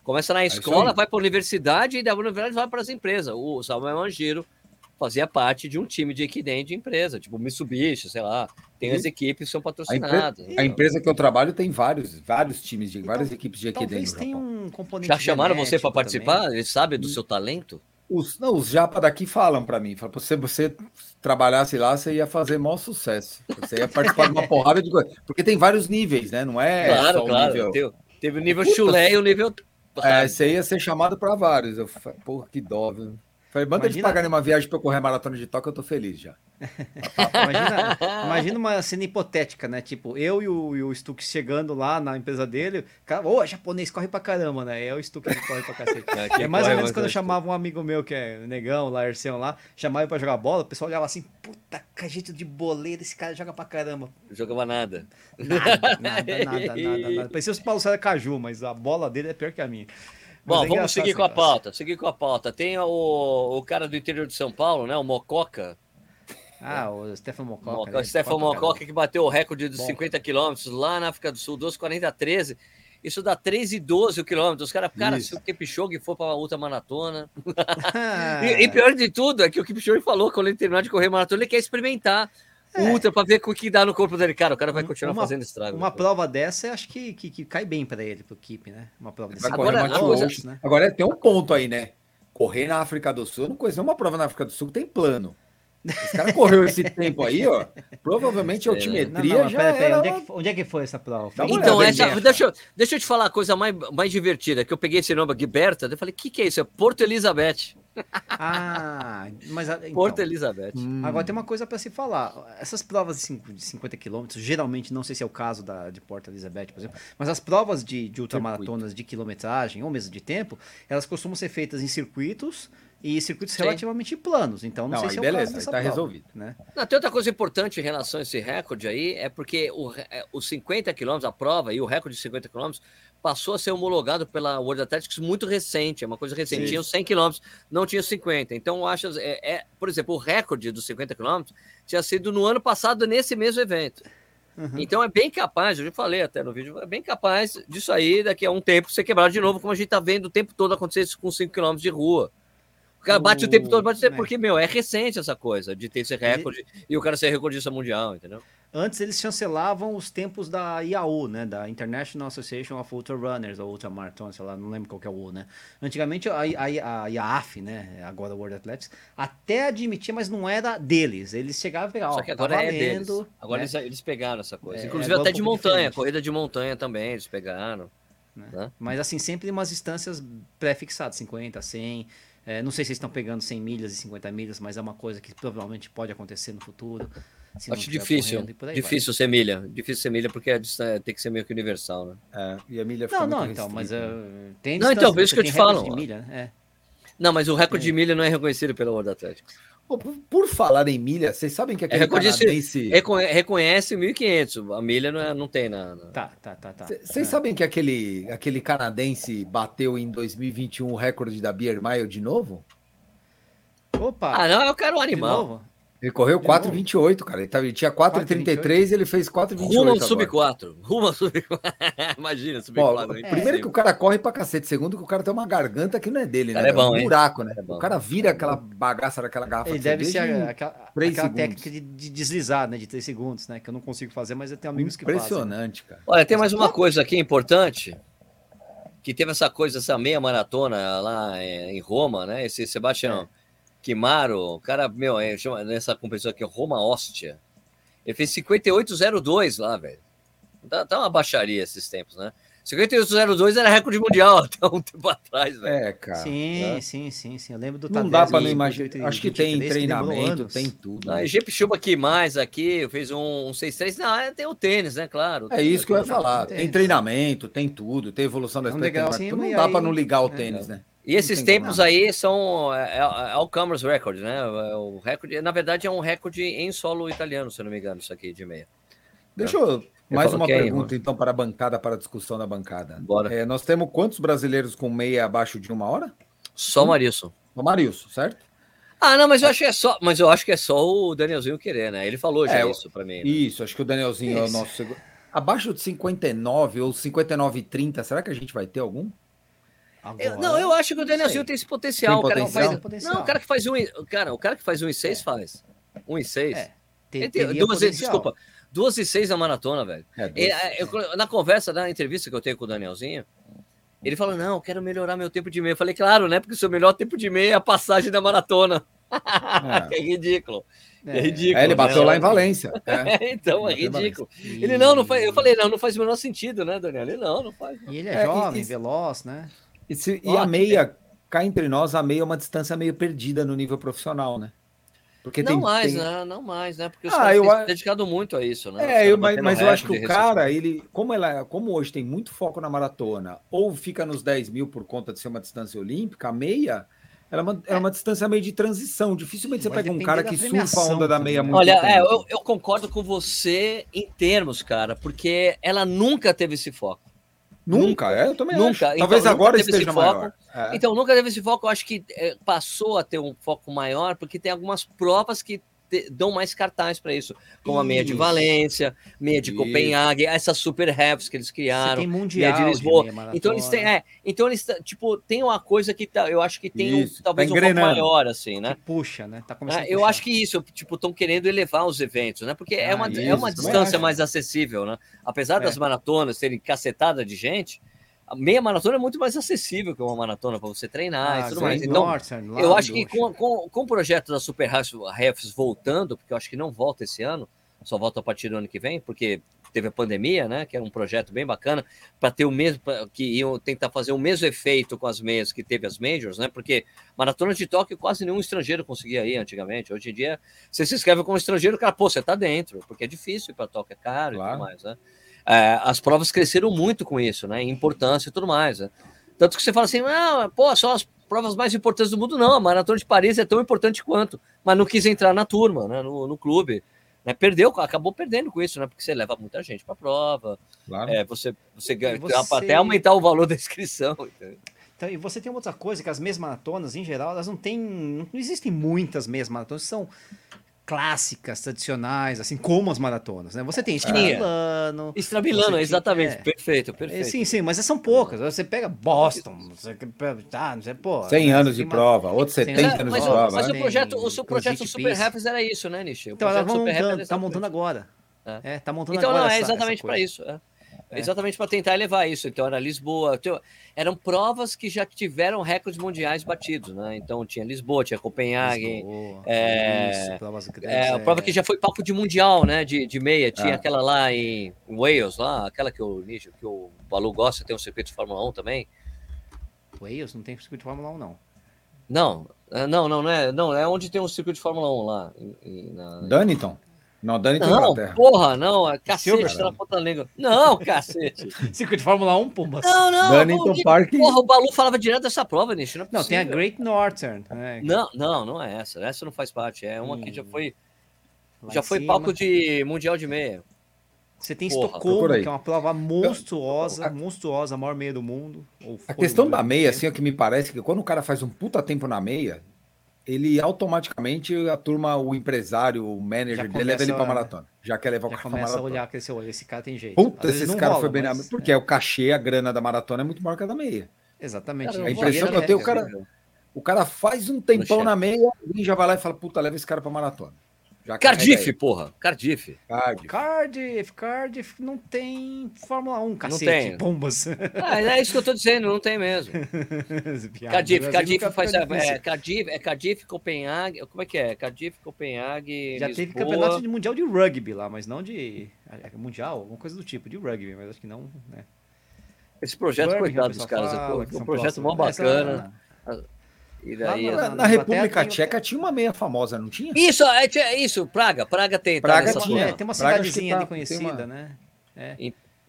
Começa na É escola, vai para a universidade e da universidade vai para as empresas. O Samuel Angiro fazia parte de um time de equidem de empresa, tipo Mitsubishi, sei lá. Tem as equipes que são A, patrocinadas. empre- a empresa que eu trabalho tem vários, vários times, de várias equipes de Talvez equidem tenha Japão. um componente Já chamaram você para participar? também. Eles sabem do seu talento? Os, não, os japa daqui falam pra mim, falam, se você trabalhasse lá, você ia fazer maior sucesso. Você ia participar de uma porrada de coisa. Porque tem vários níveis, né? Não é claro, só o claro. nível. Teve, teve o nível Puta, chulé e o nível. É, você ia ser chamado pra vários. Eu falei, porra, que dó, viu? Falei, manda eles Imagina- pagarem uma viagem pra eu correr a maratona de Tóquio, eu tô feliz já. Imagina, imagina uma cena hipotética, né? Tipo, eu e o, e o Stuck chegando lá na empresa dele, cara, ô, japonês corre pra caramba, né? É o Stuck que corre pra cacete. É mais ou menos quando eu chamava um amigo meu, que é negão, lá, Ercião lá, chamava ele pra jogar bola, o pessoal olhava assim, puta, que jeito de boleiro, esse cara joga pra caramba. Jogava nada. Nada, nada, nada, nada, nada. Parecia o Paulo César Caju, mas a bola dele é pior que a minha. Bom, é vamos seguir com a pauta. Seguir com a pauta. Tem o, o cara do interior de São Paulo, né? O Mococa. Ah, o Stefan Mococa. Mococa né? o Stefan Mococa que bateu o recorde dos Bom. 50 quilômetros lá na África do Sul, 12,40 13. Isso dá 3,12 o quilômetro. Os caras, cara, se o Kipchoge for para a outra maratona. Ah, E, e pior de tudo é que o Kipchoge falou quando ele terminar de correr maratona, ele quer experimentar É. ultra para ver o que dá no corpo dele. Cara, o cara vai continuar uma- fazendo estrago. Uma prova dessa, acho que, que, que cai bem pra ele, pro Keep, né? Uma prova desse Vai Agora, correr a mais coisa- longe. né? Agora tem um ponto aí, né? Correr na África do Sul, eu não conheço nenhuma prova na África do Sul que tem plano. Esse cara correu esse tempo aí, ó. Provavelmente a? Não, altimetria não, mas já pera, pera, era... onde, é que, onde é que foi essa prova? Dá uma Então, essa, deixa, eu- deixa eu te falar a coisa mais, mais divertida, que eu peguei esse nome aqui, Berta, eu falei, o que, que é isso? É Porto Elizabeth. Ah, mas a- então, Porto Elizabeth. Hum. agora tem uma coisa pra se falar. Essas provas de cinco- de 50 quilômetros, geralmente, não sei se é o caso da, de Porto Elizabeth, por exemplo, mas as provas de, de ultramaratonas de quilometragem ou mesmo de tempo, elas costumam ser feitas em circuitos e circuitos Sim. relativamente planos. Então, não, Não, sei se é o beleza, caso aí dessa tá prova, resolvido. Né? Não, tem outra coisa importante em relação a esse recorde aí, é porque o, é, os 50 quilômetros, a prova e o recorde de 50 quilômetros passou a ser homologado pela World Athletics muito recente, é uma coisa recente. Sim. Tinha os 100 quilômetros, não tinha os 50. Então, eu acho, é, é, por exemplo, o recorde dos 50 quilômetros tinha sido no ano passado nesse mesmo evento. Uhum. Então é bem capaz, eu já falei até no vídeo, é bem capaz disso aí daqui a um tempo ser quebrado de novo, como a gente tá vendo o tempo todo acontecer isso com 5 km de rua. O cara bate o tempo todo, bate o tempo, É. porque, meu, é recente essa coisa de ter esse recorde e o cara ser recordista mundial, entendeu? Antes eles chancelavam os tempos da IAU, né? Da International Association of Ultra Runners, ou Ultra Marathon, sei lá, não lembro qual que é o U, né? Antigamente a, a, a IAAF, né? Agora World Athletics, até admitia, mas não era deles. Eles chegavam e pegavam, Só que tá agora é deles. valendo, Agora né? eles, eles pegaram essa coisa. É, Inclusive agora até de montanha, diferente. corrida de montanha também, eles pegaram. né? né? Mas assim, sempre em umas distâncias pré-fixadas, 50, 100. É, não sei se estão pegando 100 milhas e 50 milhas, mas é uma coisa que provavelmente pode acontecer no futuro. Se não Acho difícil, correndo, por aí vai. difícil ser milha. Difícil ser milha porque a distância tem que ser meio que universal, né? É, e a milha fica Não, não, então, mas uh, tem Não, então, por isso que eu te falo. de milha, né? Não, mas o recorde de milha não é reconhecido pela World Athletics. Por, por falar em milha, vocês sabem que aquele recorde de- canadense... Reconhe- reconhece 1.500, a milha não, é- não tem na... na- É. Tá, tá, tá, tá. Vocês É. sabem que aquele, aquele canadense bateu em 2021 o recorde da Beer Mile de novo? Opa, Ah, não, eu quero um de animal. Ele correu De 4,28, cara. Ele, tava, ele tinha 4,33 e ele fez 4,28 Rumo ao agora. sub 4. Rumo ao sub 4. Imagina, sub Ó, 4. primeiro que o cara corre pra cacete. Segundo que o cara tem uma garganta que não é dele, né? Cara, é bom, um hein? buraco, né? É bom. o cara vira aquela bagaça daquela garrafa Ele de deve ser a- aquela, três aquela segundos. técnica de, de deslizar, né? De 3 segundos, né? Que eu não consigo fazer, mas eu tenho amigos que fazem. Impressionante, cara. Olha, tem mais uma coisa aqui importante. que teve essa coisa, essa meia maratona lá em Roma, né? Esse Sebastião é. Kimaro, o cara, meu, é, chama, nessa competição aqui, Roma Ostia. Ele fez 58,02 lá, velho. Tá, tá uma baixaria esses tempos, né? 58,02 era recorde mundial até um tempo atrás, velho. É, cara. Sim, é. sim, sim, sim. Eu lembro do Não dá para não imaginar. Acho que tem treinamento, tem tudo. Né? Jeep Chuba aqui mais aqui, fez um, um 6-3. Não, é, tem o tênis, né? Claro. É isso que eu ia falar. Tem, tem treinamento, tem tudo, tem evolução da expectativa. Não dá para não ligar o é. tênis, né? E esses tempos aí são é, é, é o Commerce Record, né? O recorde, na verdade, é um recorde em solo italiano, se eu não me engano, isso aqui de meia. Deixa eu mais uma pergunta, então, para a bancada, para a discussão da bancada. Bora. É, nós temos quantos brasileiros com meia abaixo de uma hora? Só o Marilson. O Marilson, certo? Ah, não, mas eu acho que é só, mas eu acho que é só o Danielzinho querer, né? Ele falou já é, isso para mim. Né? Isso, acho que o Danielzinho isso. é o nosso segundo. Abaixo de 59 ou 59 e 30, será que a gente vai ter algum? Eu, não, eu acho que o Danielzinho tem esse potencial. Tem potencial? O cara faz, não, o cara que faz um, cara, o cara que faz um e seis é. faz. Um e seis. É. Tem, tem duas vezes, desculpa. 2 e 6 a maratona, velho. É, e, eu, na conversa, na entrevista que eu tenho com o Danielzinho, ele falou: Não, eu quero melhorar meu tempo de meia. Eu falei: Claro, né? Porque o seu melhor tempo de meia é a passagem da maratona. É, é ridículo. É, é ridículo. É, ele bateu né? lá em Valência. É. então, é ridículo. Ele não, não faz. Eu falei: Não, não faz o menor sentido, né, Daniel? Ele não, não faz. E ele é, jovem, e, veloz, né? E, se, e a meia, cá entre nós, a meia é uma distância meio perdida no nível profissional, né? Porque não tem, mais, tem... né? Não mais, né? Porque os ah, eu... têm dedicado muito a isso, né? É, eu, mas, mas eu acho que o cara, ele, como, ela, como hoje tem muito foco na maratona, ou fica nos 10 mil por conta de ser uma distância olímpica, a meia ela é uma, é uma distância meio de transição. Dificilmente você pega um cara que surfa a onda da meia muito Olha, é, eu, eu, concordo com você em termos, cara, porque ela nunca teve esse foco. Nunca, é, eu também nunca. Acho. Talvez então, agora esteja maior. É. Então, nunca teve esse foco. Eu acho que é, passou a ter um foco maior, porque tem algumas provas que te, dão mais cartaz para isso, como a meia de Valência, meia de isso. Copenhague, essas super halves que eles criaram, Você tem mundial meia de Lisboa. De meia então eles têm, é, então eles tipo tem uma coisa que tá, eu acho que tem um, tá talvez tá um pouco maior assim, né? Que puxa, né? Tá começando. É, eu acho que isso, tipo, estão querendo elevar os eventos, né? Porque é ah, é uma, é uma distância mais acessível, né? Apesar das é. maratonas terem cacetada de gente, meia maratona é muito mais acessível que uma maratona para você treinar ah, e tudo mais. Então, eu acho que com, com, com o projeto da Super Refs voltando, porque eu acho que não volta esse ano, só volta a partir do ano que vem, porque teve a pandemia, né? Que era um projeto bem bacana para ter o mesmo, que iam tentar fazer o mesmo efeito com as meias que teve as majors, né? Porque maratona de Tóquio quase nenhum estrangeiro conseguia ir antigamente. Hoje em dia, você se inscreve como estrangeiro, cara, pô, você tá dentro, porque é difícil ir para Tóquio, é caro claro. e tudo mais, né? É, as provas cresceram muito com isso, né? Em importância e tudo mais. Né? Tanto que você fala assim, ah, pô, são as provas mais importantes do mundo. Não, a Maratona de Paris é tão importante quanto, mas não quis entrar na turma, né? no, no clube. Né? Perdeu, acabou perdendo com isso, né? Porque você leva muita gente para a prova. Claro. É, você, você ganha você... até aumentar o valor da inscrição. Então, e você tem outra coisa, que as meias maratonas, em geral, elas não têm. Não existem muitas meias maratonas, são clássicas, tradicionais, assim como as maratonas, né? Você tem Estrabilano. Estrabilano, exatamente, é. perfeito, perfeito. Sim, sim, mas são poucas. Você pega Boston, você tá, não sei, pô. 100 anos de prova, outros 70 anos, de prova. Mas o projeto, o seu projeto Super Rapids era isso, né, Nishi? Então, ela tá montando, tá montando agora. É. é, tá montando então, agora. Então, não, é exatamente para isso. É. É. Exatamente para tentar elevar isso. Então, era Lisboa. Eram provas que já tiveram recordes mundiais batidos, né? Então, tinha Lisboa, tinha Copenhague. Lisboa, é, isso, provas grandes, é, a prova que já foi palco de mundial, né? De, de meia. Tinha é. aquela lá em Wales, lá, aquela que o, que o Balu gosta, tem um circuito de Fórmula 1 também. Wales não tem circuito de Fórmula 1, não. Não, é, não, não, não é. Não, é onde tem um circuito de Fórmula 1 lá. Em, em, na, Dunnington? Não, Dani tem Não, porra, não, é cacete, tá na ponta língua. Não, cacete. Circuito de Fórmula 1, Pumbas. Não, não. Dunnington Park. Porra, o Balu falava direto dessa prova, Nish. Não, é não, tem a Great Northern. Né? Não, não, não é essa. Essa não faz parte. É uma hum. que já foi. Lá já foi cima. palco de Mundial de Meia. Você tem Porra, Estocolmo, que é uma prova monstruosa, a, monstruosa, a maior meia do mundo. A questão da meia, assim, é que me parece que quando o cara faz um puta tempo na meia, ele automaticamente, a turma, o empresário, o manager dele, leva ele para maratona. Já quer levar o cara para maratona. a olhar que esse, esse cara tem jeito. Puta, esse cara rola, foi bem mas... na... Porque é. o cachê, a grana da maratona é muito maior que a da meia. Exatamente. Cara, a impressão que eu tenho, o cara, o cara faz um tempão na meia, e já vai lá e fala, puta, leva esse cara para maratona. Já Cardiff, porra. Cardiff. Cardiff. Cardiff, Cardiff não tem Fórmula 1, cacete. tem. Bombas. Ah, é isso que eu tô dizendo, não tem mesmo. Cardiff, Cardiff faz. É, Cardiff, é Cardiff, Copenhague. Como é que é? Cardiff, Copenhague. Já Lisboa. teve campeonato de mundial de rugby lá, mas não de. é, Mundial, alguma coisa do tipo, de rugby, mas acho que não, né? Esse projeto, Birmingham, coitado dos caras. fala foi um projeto mó bacana. E daí. Na, na- na República tem- Tcheca tinha uma meia famosa, não tinha? Isso, é, é isso, Praga. Praga tem. tá Praga nessa tinha. É, tem uma cidadezinha tá- ali conhecida, uma- né? É.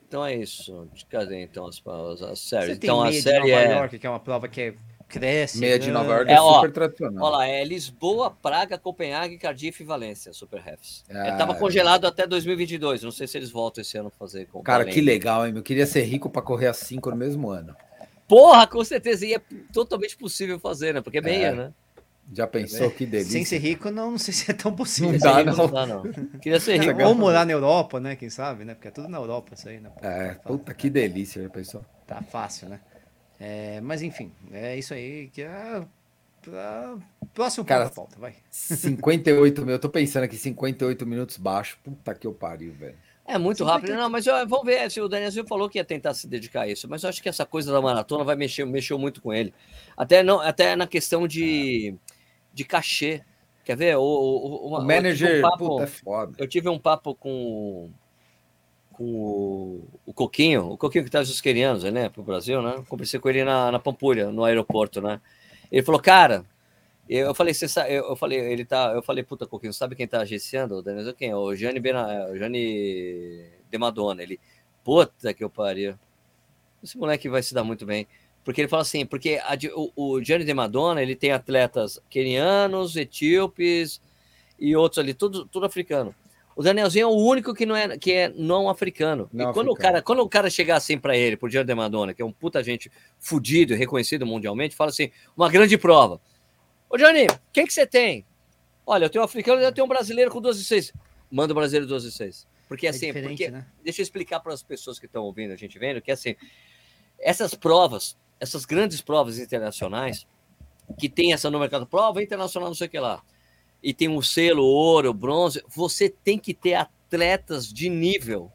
Então é isso. Cadê então as, as, as séries? Então a meia de série Nova é. York, que é uma prova que é, cresce. Meia de grande. Nova York É, é, ó, super tradicional. Olha lá, é Lisboa, Praga, Copenhague, Cardiff e Valência, Super Refs. Ah, é, tava congelado até 2022. Não sei se eles voltam esse ano fazer com Cara, Valência. que legal, hein? Eu queria ser rico pra correr as cinco no mesmo ano. Porra, com certeza. E é totalmente possível fazer, né? Porque é meia, É. né? Já pensou que delícia? Sem ser rico, não, não sei se é tão possível. Não dá, rico não. dá, não. Queria ser rico. Ou morar na Europa, né? Quem sabe, né? Porque é tudo na Europa isso aí, né? É, puta que delícia, já pensou? Tá fácil, né? É, mas enfim, é isso aí que é. Pra... Próximo Cara, ponto da pauta, vai. 58 mil, eu tô pensando aqui 58 minutos baixo. Puta que eu pariu, velho. É muito rápido. Não, mas ó, vamos ver. Se o Danielzinho falou que ia tentar se dedicar a isso, mas eu acho que essa coisa da maratona vai mexer, mexeu muito com ele. Até, não, até na questão de, de cachê. Quer ver? O, o, uma- O eu manager, um papo- puta, é foda. eu tive um papo com, com o, o Coquinho, o Coquinho que traz os querianos, né, pro Brasil, né? Conversei com ele na, na Pampulha, no aeroporto, né? Ele falou, cara, eu, falei, você sabe, eu, falei, ele tá, eu falei, puta, Coquinho, sabe quem tá agenciando? O Daniel, quem? O Gianni, Bena, o Gianni De Madonna. Ele, puta que eu pariu. Esse moleque vai se dar muito bem. Porque ele fala assim, porque a o, o Gianni De Madonna, ele tem atletas quenianos, etíopes e outros ali, tudo, tudo africano. O Danielzinho é o único que não é, que é não africano. Não e quando o, africano. cara, quando o cara chegar assim para ele, pro Gianni De Madonna, que é um puta gente fudido e reconhecido mundialmente, fala assim, uma grande prova. Ô, Johnny, quem que você tem? Olha, eu tenho um africano e eu tenho um brasileiro com 12 e 6. Manda o brasileiro 12 e 6. Porque É assim, porque, né? deixa eu explicar para as pessoas que estão ouvindo, a gente vendo, que assim, essas provas, essas grandes provas internacionais, que tem essa no mercado, prova internacional, não sei o que lá, e tem um selo ouro, bronze, você tem que ter atletas de nível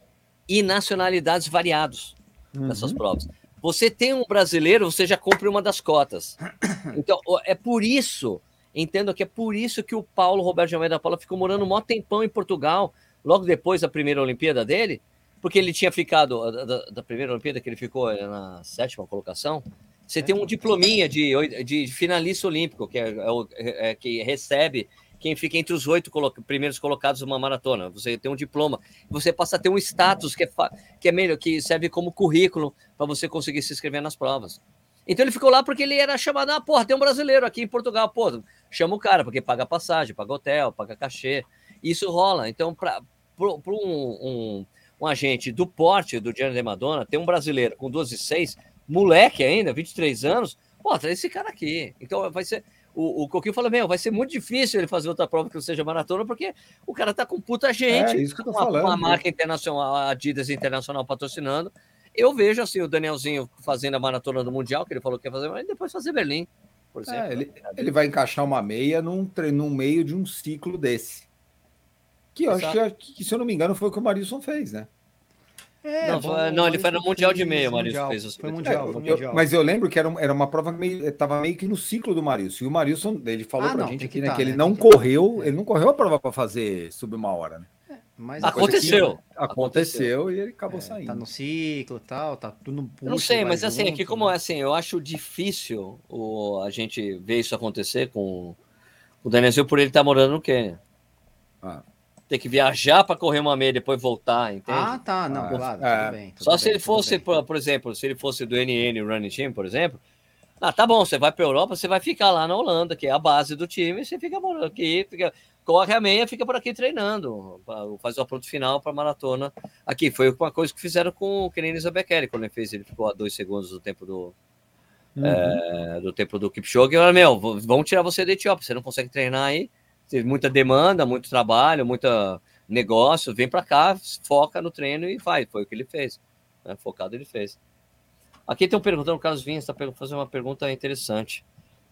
e nacionalidades variados nessas Uhum. provas. Você tem um brasileiro, você já compra uma das cotas. Então, é por isso, entendo que é por isso que o Paulo Roberto de Almeida Paula ficou morando um maior tempão em Portugal, logo depois da primeira Olimpíada dele, porque ele tinha ficado, da, da- primeira Olimpíada que ele ficou eh, na sétima colocação, você tem um diplominha de, de finalista olímpico, que, é, é é- é que recebe quem fica entre os oito colo- primeiros colocados numa maratona. Você tem um diploma, você passa a ter um status que é, que é melhor, que serve como currículo para você conseguir se inscrever nas provas. Então ele ficou lá porque ele era chamado, ah, porra, tem um brasileiro aqui em Portugal, chama o cara, porque paga passagem, paga hotel, paga cachê. Isso rola. Então, para um, um, um agente do porte do Gianni de Madonna, ter um brasileiro com 12 e 6, moleque ainda, 23 anos, pô, traz esse cara aqui. Então vai ser. O, o Coquinho fala, meu, vai ser muito difícil ele fazer outra prova que não seja maratona, porque o cara tá com puta gente, É, isso que eu tô uma, falando. uma marca internacional, a Adidas Internacional patrocinando. Eu vejo assim o Danielzinho fazendo a maratona do Mundial, que ele falou que ia fazer, mas depois fazer Berlim, por exemplo. É, ele, ele vai encaixar uma meia num, num meio de um ciclo desse. Que eu acho Exato. que, que, se eu não me engano, foi o que o Marilson fez, né? É, Não, foi- não, ele foi no Mundial de meia, o Marilson Mundial. fez os- Foi É, mundial, É, foi eu- mundial. mas eu lembro que era, um- era uma prova meio, estava meio que no ciclo do Marilson. E o Marilson, ele falou Ah, pra não, gente aqui, que né, tá, que ele né, não que tá. correu, ele não correu a prova para fazer sub uma hora, né? Mas Aconteceu. Aconteceu e ele acabou É, saindo. tá no ciclo e tal, tá tudo no Eu não sei, mas assim, junto, aqui como né? é assim, eu acho difícil o, a gente ver isso acontecer com o Danielzinho por ele estar morando no Quênia. Ah. Ter que viajar para correr uma meia e depois voltar, entende? Ah, tá, não, Ah, claro, é. tudo bem. tudo Só se bem, ele tudo fosse, por, por exemplo, se ele fosse do NN Running Team, por exemplo, ah, tá bom, você vai para Europa, você vai ficar lá na Holanda, que é a base do time, você fica morando aqui, fica, corre a meia, fica por aqui treinando, faz o ponto final para maratona. Aqui foi uma coisa que fizeram com o Kenny Zabekele, quando ele fez, ele ficou a dois segundos do tempo do, Uhum. é, do tempo do Kipchoge, eu falei, meu, v- vamos tirar você da Etiópia, você não consegue treinar aí, teve muita demanda, muito trabalho, muita negócio, vem para cá, foca no treino e vai, foi o que ele fez, né? focado ele fez. Aqui tem um perguntando, o Carlos Vinha está fazendo uma pergunta interessante.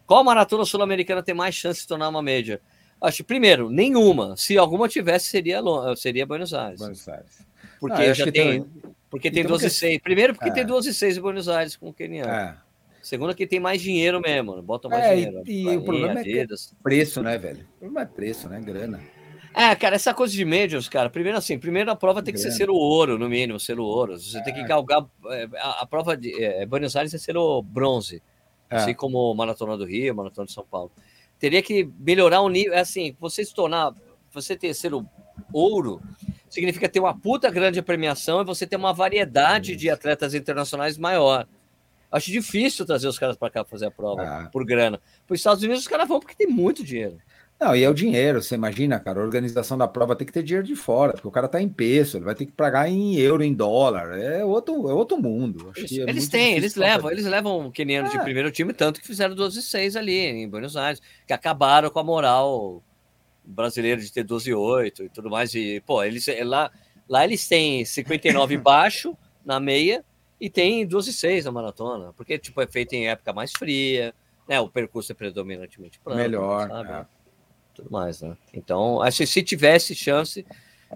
Qual maratona sul-americana tem mais chance de se tornar uma média? Acho, primeiro, nenhuma. Se alguma tivesse, seria, seria Buenos Aires. Buenos Aires. Porque Ah, já tem, tem- porque tem tem 12 uma e 6. Primeiro, porque É. tem 12 e 6 em Buenos Aires com o Keniano. É, Segundo, que tem mais dinheiro mesmo. Botam mais É, e- dinheiro. e o Bahia, problema é preço, né, velho? O problema é preço, né? Grana. É, cara, essa coisa de majors, cara, primeiro assim, primeiro a prova tem que ser Grana. selo ouro, no mínimo, selo ouro. Você tem que É. galgar. é, A, a prova de é, Buenos Aires é selo bronze, É. assim como Maratona do Rio, Maratona de São Paulo. Teria que melhorar o nível. é Assim, você se tornar. Você ter selo ouro significa ter uma puta grande premiação e você ter uma variedade de atletas internacionais maior. Acho difícil trazer os caras para cá fazer a prova Ah. por grana. Para os Estados Unidos, os caras vão porque tem muito dinheiro. Não, e é o dinheiro, você imagina, cara, a organização da prova tem que ter dinheiro de fora, porque o cara tá em peso, ele vai ter que pagar em euro, em dólar, é outro, é outro mundo. Acho Eles, é eles têm, eles levam, eles levam quenianos de É. primeiro time, tanto que fizeram 12 e 6 ali em Buenos Aires, que acabaram com a moral brasileira de ter 12 e 8 e tudo mais. E, pô, eles lá, lá eles têm 59 baixo na meia e tem 12 e 6 na maratona, porque tipo, é feito em época mais fria, né? O percurso é predominantemente plano, Melhor, sabe? é. Tudo mais, né? Então, acho que se tivesse chance.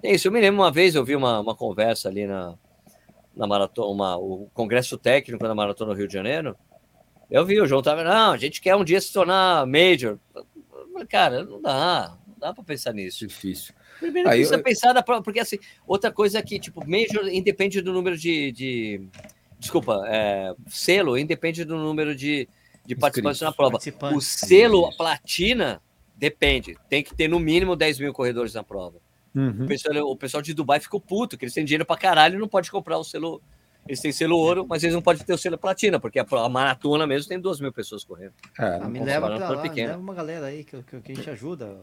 É isso, eu me lembro uma vez, eu vi uma, uma conversa ali na, na maratona, uma, o congresso técnico da maratona no Rio de Janeiro. Eu vi, o João tava, não, a gente quer um dia se tornar major. Cara, não dá, não dá para pensar nisso. Difícil. Primeiro Aí precisa eu- pensar prova, porque assim, outra coisa é que, tipo, major independe do número de. de- desculpa, é, selo independe do número de, de participantes na prova. O selo platina depende. Tem que ter no mínimo 10 mil corredores na prova. Uhum. O pessoal, o pessoal de Dubai ficou puto, que eles têm dinheiro pra caralho e não pode comprar o selo. Eles têm selo ouro, mas eles não podem ter o selo platina, porque a, a maratona mesmo tem 2 mil pessoas correndo. É, Ah, me leva falar, pra lá, pequeno. leva uma galera aí que, que, que a gente ajuda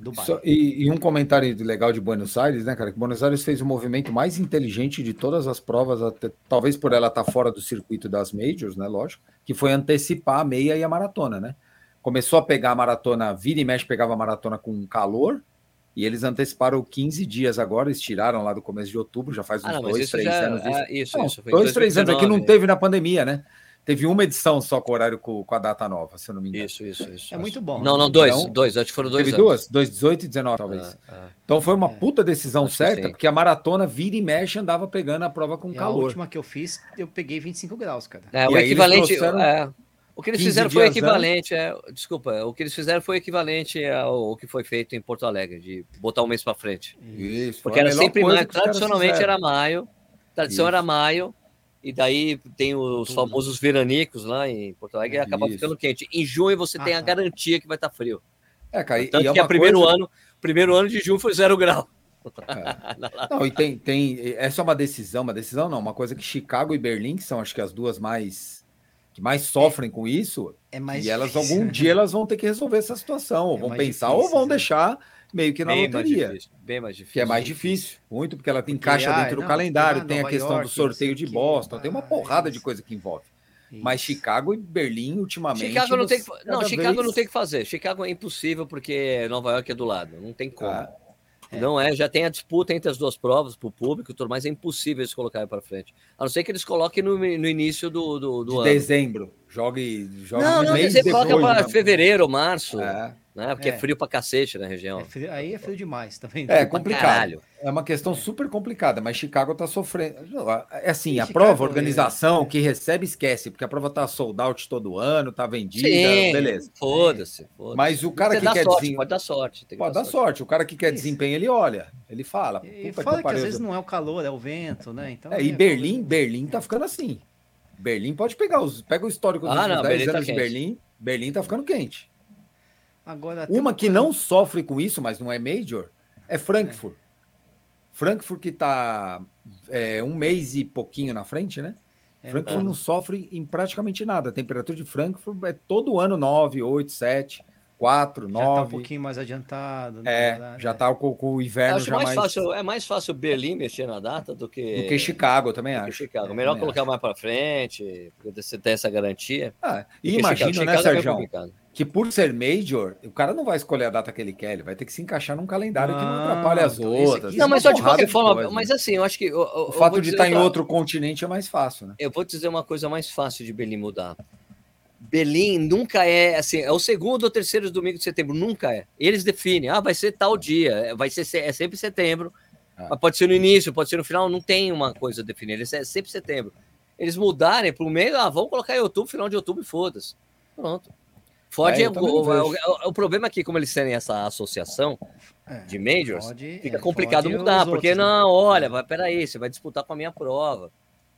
do, bairro. E, e um comentário legal de Buenos Aires, né, cara? Que Buenos Aires fez o movimento mais inteligente de todas as provas, até- talvez por ela estar fora do circuito das majors, né? Lógico, que foi antecipar a meia e a maratona, né? Começou a pegar a maratona, vira e mexe, pegava a maratona com calor, e eles anteciparam 15 dias agora, eles tiraram lá do começo de outubro, já faz uns Ah, não, mas dois, três já. anos. isso. é, isso, Não, isso. dois, três anos, é que não 2019. teve na pandemia, né? Teve uma edição só com horário com, com a data nova, se eu não me engano. Isso, isso, isso. É muito bom. Não, não, dois, Então, dois, acho que foram dois Teve anos. duas? Dois, 18 e 19, talvez. Ah, ah. Então foi uma É. puta decisão certa, porque a maratona vira e mexe andava pegando a prova com E a calor. última que eu fiz, eu peguei 25 graus, cara. É, E o equivalente. trouxeram é, o que eles 15 fizeram foi equivalente. É, desculpa, o que eles fizeram foi equivalente ao que foi feito em Porto Alegre, de botar um mês para frente. Isso, Porque era sempre maio. Tradicionalmente era maio. Tradição Isso. era maio. E daí tem os Tudo. famosos veranicos lá em Porto Alegre e acaba Isso. ficando quente. Em junho você tem Ah, a tá. garantia que vai estar frio. É, cara, Tanto e é que o uma primeiro coisa- ano, primeiro ano de junho foi zero grau. Não, e tem, tem. Essa é uma decisão, uma decisão não, uma coisa que Chicago e Berlim, que são acho que as duas mais que mais sofrem com isso, É mais e elas difícil, algum né? dia elas vão ter que resolver essa situação, ou É vão mais pensar, difícil, ou vão né? deixar meio que na Bem mais loteria. difícil. Bem mais difícil. Que é mais difícil, muito, porque ela tem Porque, encaixa ah, dentro do não, calendário, ah, tem a questão do York, sei sorteio de Boston, tem uma porrada de coisa que envolve. Isso. Mas Chicago e Berlim, ultimamente. Chicago não tem que, não, Chicago vez- não tem que fazer. Chicago é impossível porque Nova York é do lado, não tem como. Ah, Não é, já tem a disputa entre as duas provas para o público, tudo mais é impossível eles colocarem para frente. A não ser que eles coloquem no, no início do, do, do de ano. dezembro. Jogue, jogue Não, não, mês você depois. coloca para né? fevereiro março, É, né? Porque é. É. frio pra cacete na região. É frio- aí é frio demais também. É, Pra complicado. caralho. É uma questão super complicada, mas Chicago tá sofrendo. É assim, E a Chicago, prova, a organização, é. que recebe, esquece, porque a prova tá sold out todo ano, tá vendida, Sim, beleza. Foda-se. Foda Mas o cara que quer sorte, desempenho. pode dar sorte. tem que Pode dar sorte. O cara que quer Isso. desempenho, ele olha, ele fala. E "Puta fora que, às vezes não é o calor, é o vento, né? Então, É, e é- Berlim, Berlim tá ficando assim. Berlim pode pegar os. Pega o histórico dos Ah, não, 10 Berlim tá anos de quente. Berlim. Berlim tá ficando quente. Agora, Uma que não sofre com isso, mas não é major, é Frankfurt. Frankfurt que tá é, um mês e pouquinho na frente, né? É, Frankfurt é. não sofre em praticamente nada. A temperatura de Frankfurt é todo ano 9, 8, 7, 4, já tá um 9. pouquinho mais adiantado. é, verdade, já é. tá com, com o inverno acho já mais mais. fácil, é mais fácil Berlim mexer na data do que, do que Chicago, também do que acho. Chicago. É, Melhor colocar mais para frente, porque você tem essa garantia. Ah, e Chicago- né, Chicago é Sérgio. Que por ser major, o cara não vai escolher a data que ele quer, ele vai ter que se encaixar num calendário que não Não, atrapalhe as então outras. Não, mas só de qualquer forma, coisa. mas assim, eu acho que. eu- eu- O fato de estar em outra- outro continente é mais fácil, né? Eu vou te dizer uma coisa mais fácil de Berlim mudar. Berlim nunca é assim, é o segundo ou terceiro domingo de setembro, nunca é. Eles definem, ah, vai ser tal dia, é, vai ser é sempre setembro, Ah. mas pode ser no início, pode ser no final, não tem uma coisa definida, é sempre setembro. Eles mudarem para o meio, ah, vamos colocar em outubro, final de outubro e foda-se. Pronto. Ford É, é, o, o, vejo. o- o problema aqui, como eles têm essa associação É, de majors, pode- fica é, complicado mudar, porque outros, né? não, olha, vai, peraí, você vai disputar com a minha prova.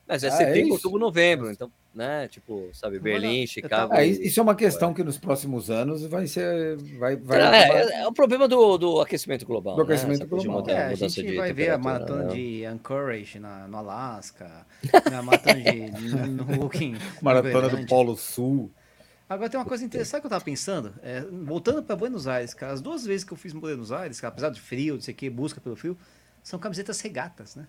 Mas é Ah, é setembro, isso. outubro, novembro, então, né, tipo, sabe, Berlim, eu Chicago. tava- É, isso é uma questão que nos próximos anos vai ser. Vai, vai, É, é, é o problema do, do aquecimento global. Do aquecimento né? Coisa de global. muda- É, a mudança gente de vai ver a maratona né? de Anchorage na, no Alasca, a maratona de no, Hooking, na Maratona do. Polo Sul. Agora tem uma coisa interessante, sabe o que eu tava pensando? É, voltando para Buenos Aires, cara, as duas vezes que eu fiz Buenos Aires, cara, apesar de frio, não sei o que, busca pelo frio, são camisetas regatas, né?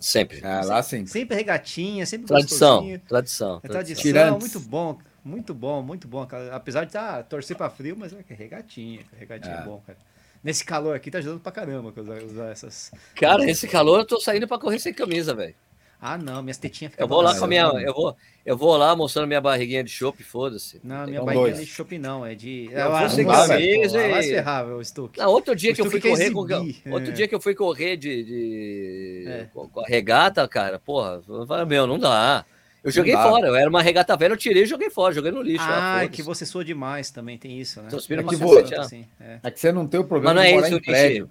Sempre. É, lá sim. Sempre regatinha, sempre Tradição, gostosinho. tradição. É tradição, Tirantes. muito bom, muito bom, muito bom, cara. Apesar de tá, torcer pra frio, mas é é regatinha, regatinha é. É. bom, cara. Nesse calor aqui tá ajudando pra caramba usar, usar essas. Cara, esse calor eu tô saindo pra correr sem camisa, velho. Ah, não, minhas tetinhas ficam Eu vou lá com a minha. Eu vou, eu vou lá mostrando minha barriguinha de chopp, foda-se. Não, minha barriga dois. não é de chopp, não, é de. Eu Ah, vou vai, camisa pô, e- Vai ferrar, meu Stuck. Não, outro dia O que eu fui quer correr com. exibir, Outro é. dia que eu fui correr de. de- É. com com a regata, cara, porra, eu falei, meu, não dá. Eu joguei fora, eu era uma regata velha, eu tirei e joguei fora, joguei no lixo. Ah, ah, é que você soa demais também, tem isso, né? É que vou- ah. assim, é. É que você não tem o problema Mas não é isso, velho.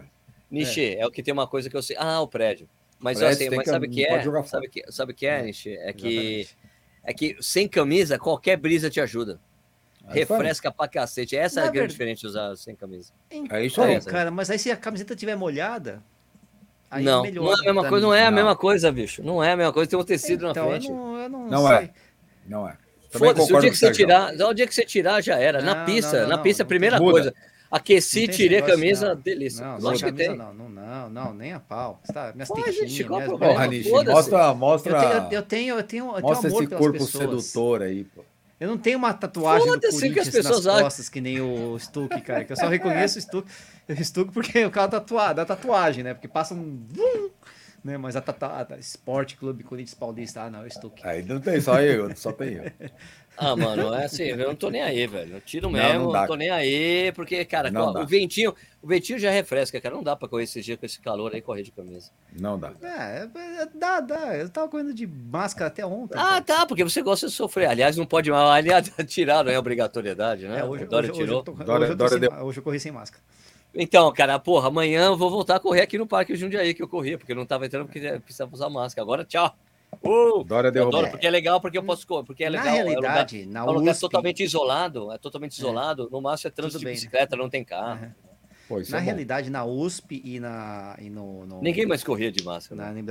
Nishi, é. o que tem uma coisa que eu sei. Ah, o prédio. Mas, Prédio assim, mas que- sabe o que é? Sabe o que, sabe que é, Nishi? É que, é que sem camisa, qualquer brisa te ajuda. É aí. Refresca pra cacete. Essa é Na a grande verdade- diferença de usar sem camisa. É isso Então, aí. É, cara, mas aí se a camiseta tiver molhada, aí não, melhora. não é a mesma coisa, mim. não é a mesma coisa, bicho. Não é a mesma coisa, tem um tecido então, na frente. Eu não, eu não, Não sei. é. Não é. Foda-se, o dia que você tirar, o dia que você tirar já era. na Não, pista, não, não, na pista, a não primeira Muda. coisa. Aqueci, tirei a camisa, não. delícia. Não, Lógico que tem. camisa não, não, não, não, nem a pau. Você tá, minhas Pô, gente, minhas? Porra, mostra, Eu mostra, tenho, eu tenho, eu tenho, eu tenho mostra amor esse corpo pessoas. sedutor aí, pô. Eu não tenho uma tatuagem do Foda-se que as Corinthians pessoas nas acham. costas, que nem o Stuck, cara. Que eu só reconheço o Stuck, o Stuck porque o cara tatua, da tatuagem, né? Porque passa um... vum, Né? Mas a tatuagem, Esporte Clube Corinthians Paulista, ah não, é o Stuck. Aí não tem só eu, só tem eu. Ah, mano, é assim, eu não tô nem aí, velho. Eu tiro Não, mesmo, não não, dá. tô nem aí, porque, cara, Não o dá. ventinho, o ventinho já refresca, cara. Não dá pra correr esse dia com esse calor aí, correr de camisa. Não dá. É, é, dá, dá. Eu tava correndo de máscara até ontem. Ah, cara. tá, porque você gosta de sofrer. Aliás, não pode mais. Aliás, tirar não é obrigatoriedade, né? É, hoje, o Dória hoje, hoje, tirou. eu tô, Dória- hoje, eu Dória sem deu- hoje eu corri sem máscara. Então, cara, porra, amanhã eu vou voltar a correr aqui no Parque Jundiaí, que eu corria, porque eu não tava entrando porque precisava usar máscara. Agora, tchau. Uh, Dória eu derrubou. adoro, porque é legal, porque eu posso correr, porque é legal. na é um lugar- realidade, na É um lugar USP, totalmente isolado, é totalmente isolado. No máximo é trânsito Tudo de bem, né? bicicleta, não tem carro. Aham. Pô, na é bom. realidade, na USP e, na, e no, no- Ninguém mais corria de máscara. na Né?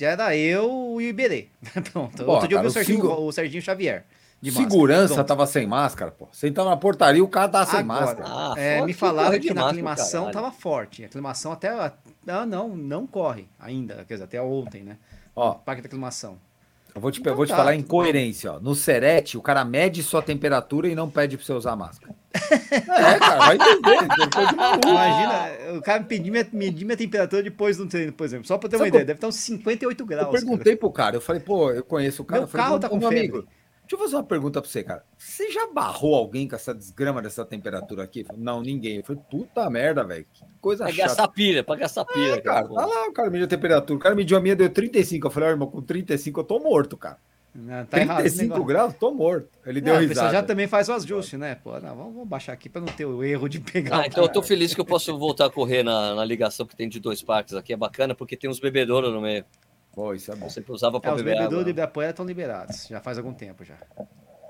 Já era eu e o Iberê. Pronto. Pô, Outro dia eu vi o Serginho, o Serginho Xavier. Segurança Pronto. tava sem máscara, pô. Você entrava na portaria, o cara tava sem Agora, máscara. Ah, é, me que falaram que de na aclimação caralho. tava forte. A aclimação até. Ah, não, não corre ainda. Quer dizer, até ontem, né? Ó, Parque da aclimação. eu vou te, eu Então vou te tá. falar em coerência, ó. No Serete, o cara mede sua temperatura e não pede pra você usar máscara. é, cara, vai entender. depois de maluco. Imagina, o cara me pediu minha, medir minha temperatura depois do treino, por exemplo. Só pra ter uma Sabe ideia, qual- deve estar uns 58 graus. Eu perguntei pro cara, eu falei, pô, eu conheço o cara. Meu eu falei, carro "Ô, tá com meu febre." amigo, deixa eu fazer uma pergunta pra você, cara. Você já barrou alguém com essa desgrama dessa temperatura aqui? Não, ninguém. Eu falei, puta merda, velho. Que coisa Pra chata. gastar pilha, pra gastar pilha. É, cara, tá lá, o cara mediu a temperatura. O cara mediu a minha, deu 35. Eu falei, ó, irmão, com 35 eu tô morto, cara. Não, tá errado esse 35 negócio. graus, tô morto. Ele Não, deu risada. já também faz o ajuste, né? Pô, não, vamos, vamos baixar aqui pra não ter o erro de pegar. Ah, então eu tô feliz que eu posso voltar a correr na, na ligação que tem de dois parques aqui. É bacana porque tem uns bebedouros no meio. Pô, isso é bom. Eu sempre usava É, pra os beber bebedouros água. de Ibirapuera estão liberados. Já faz algum tempo já.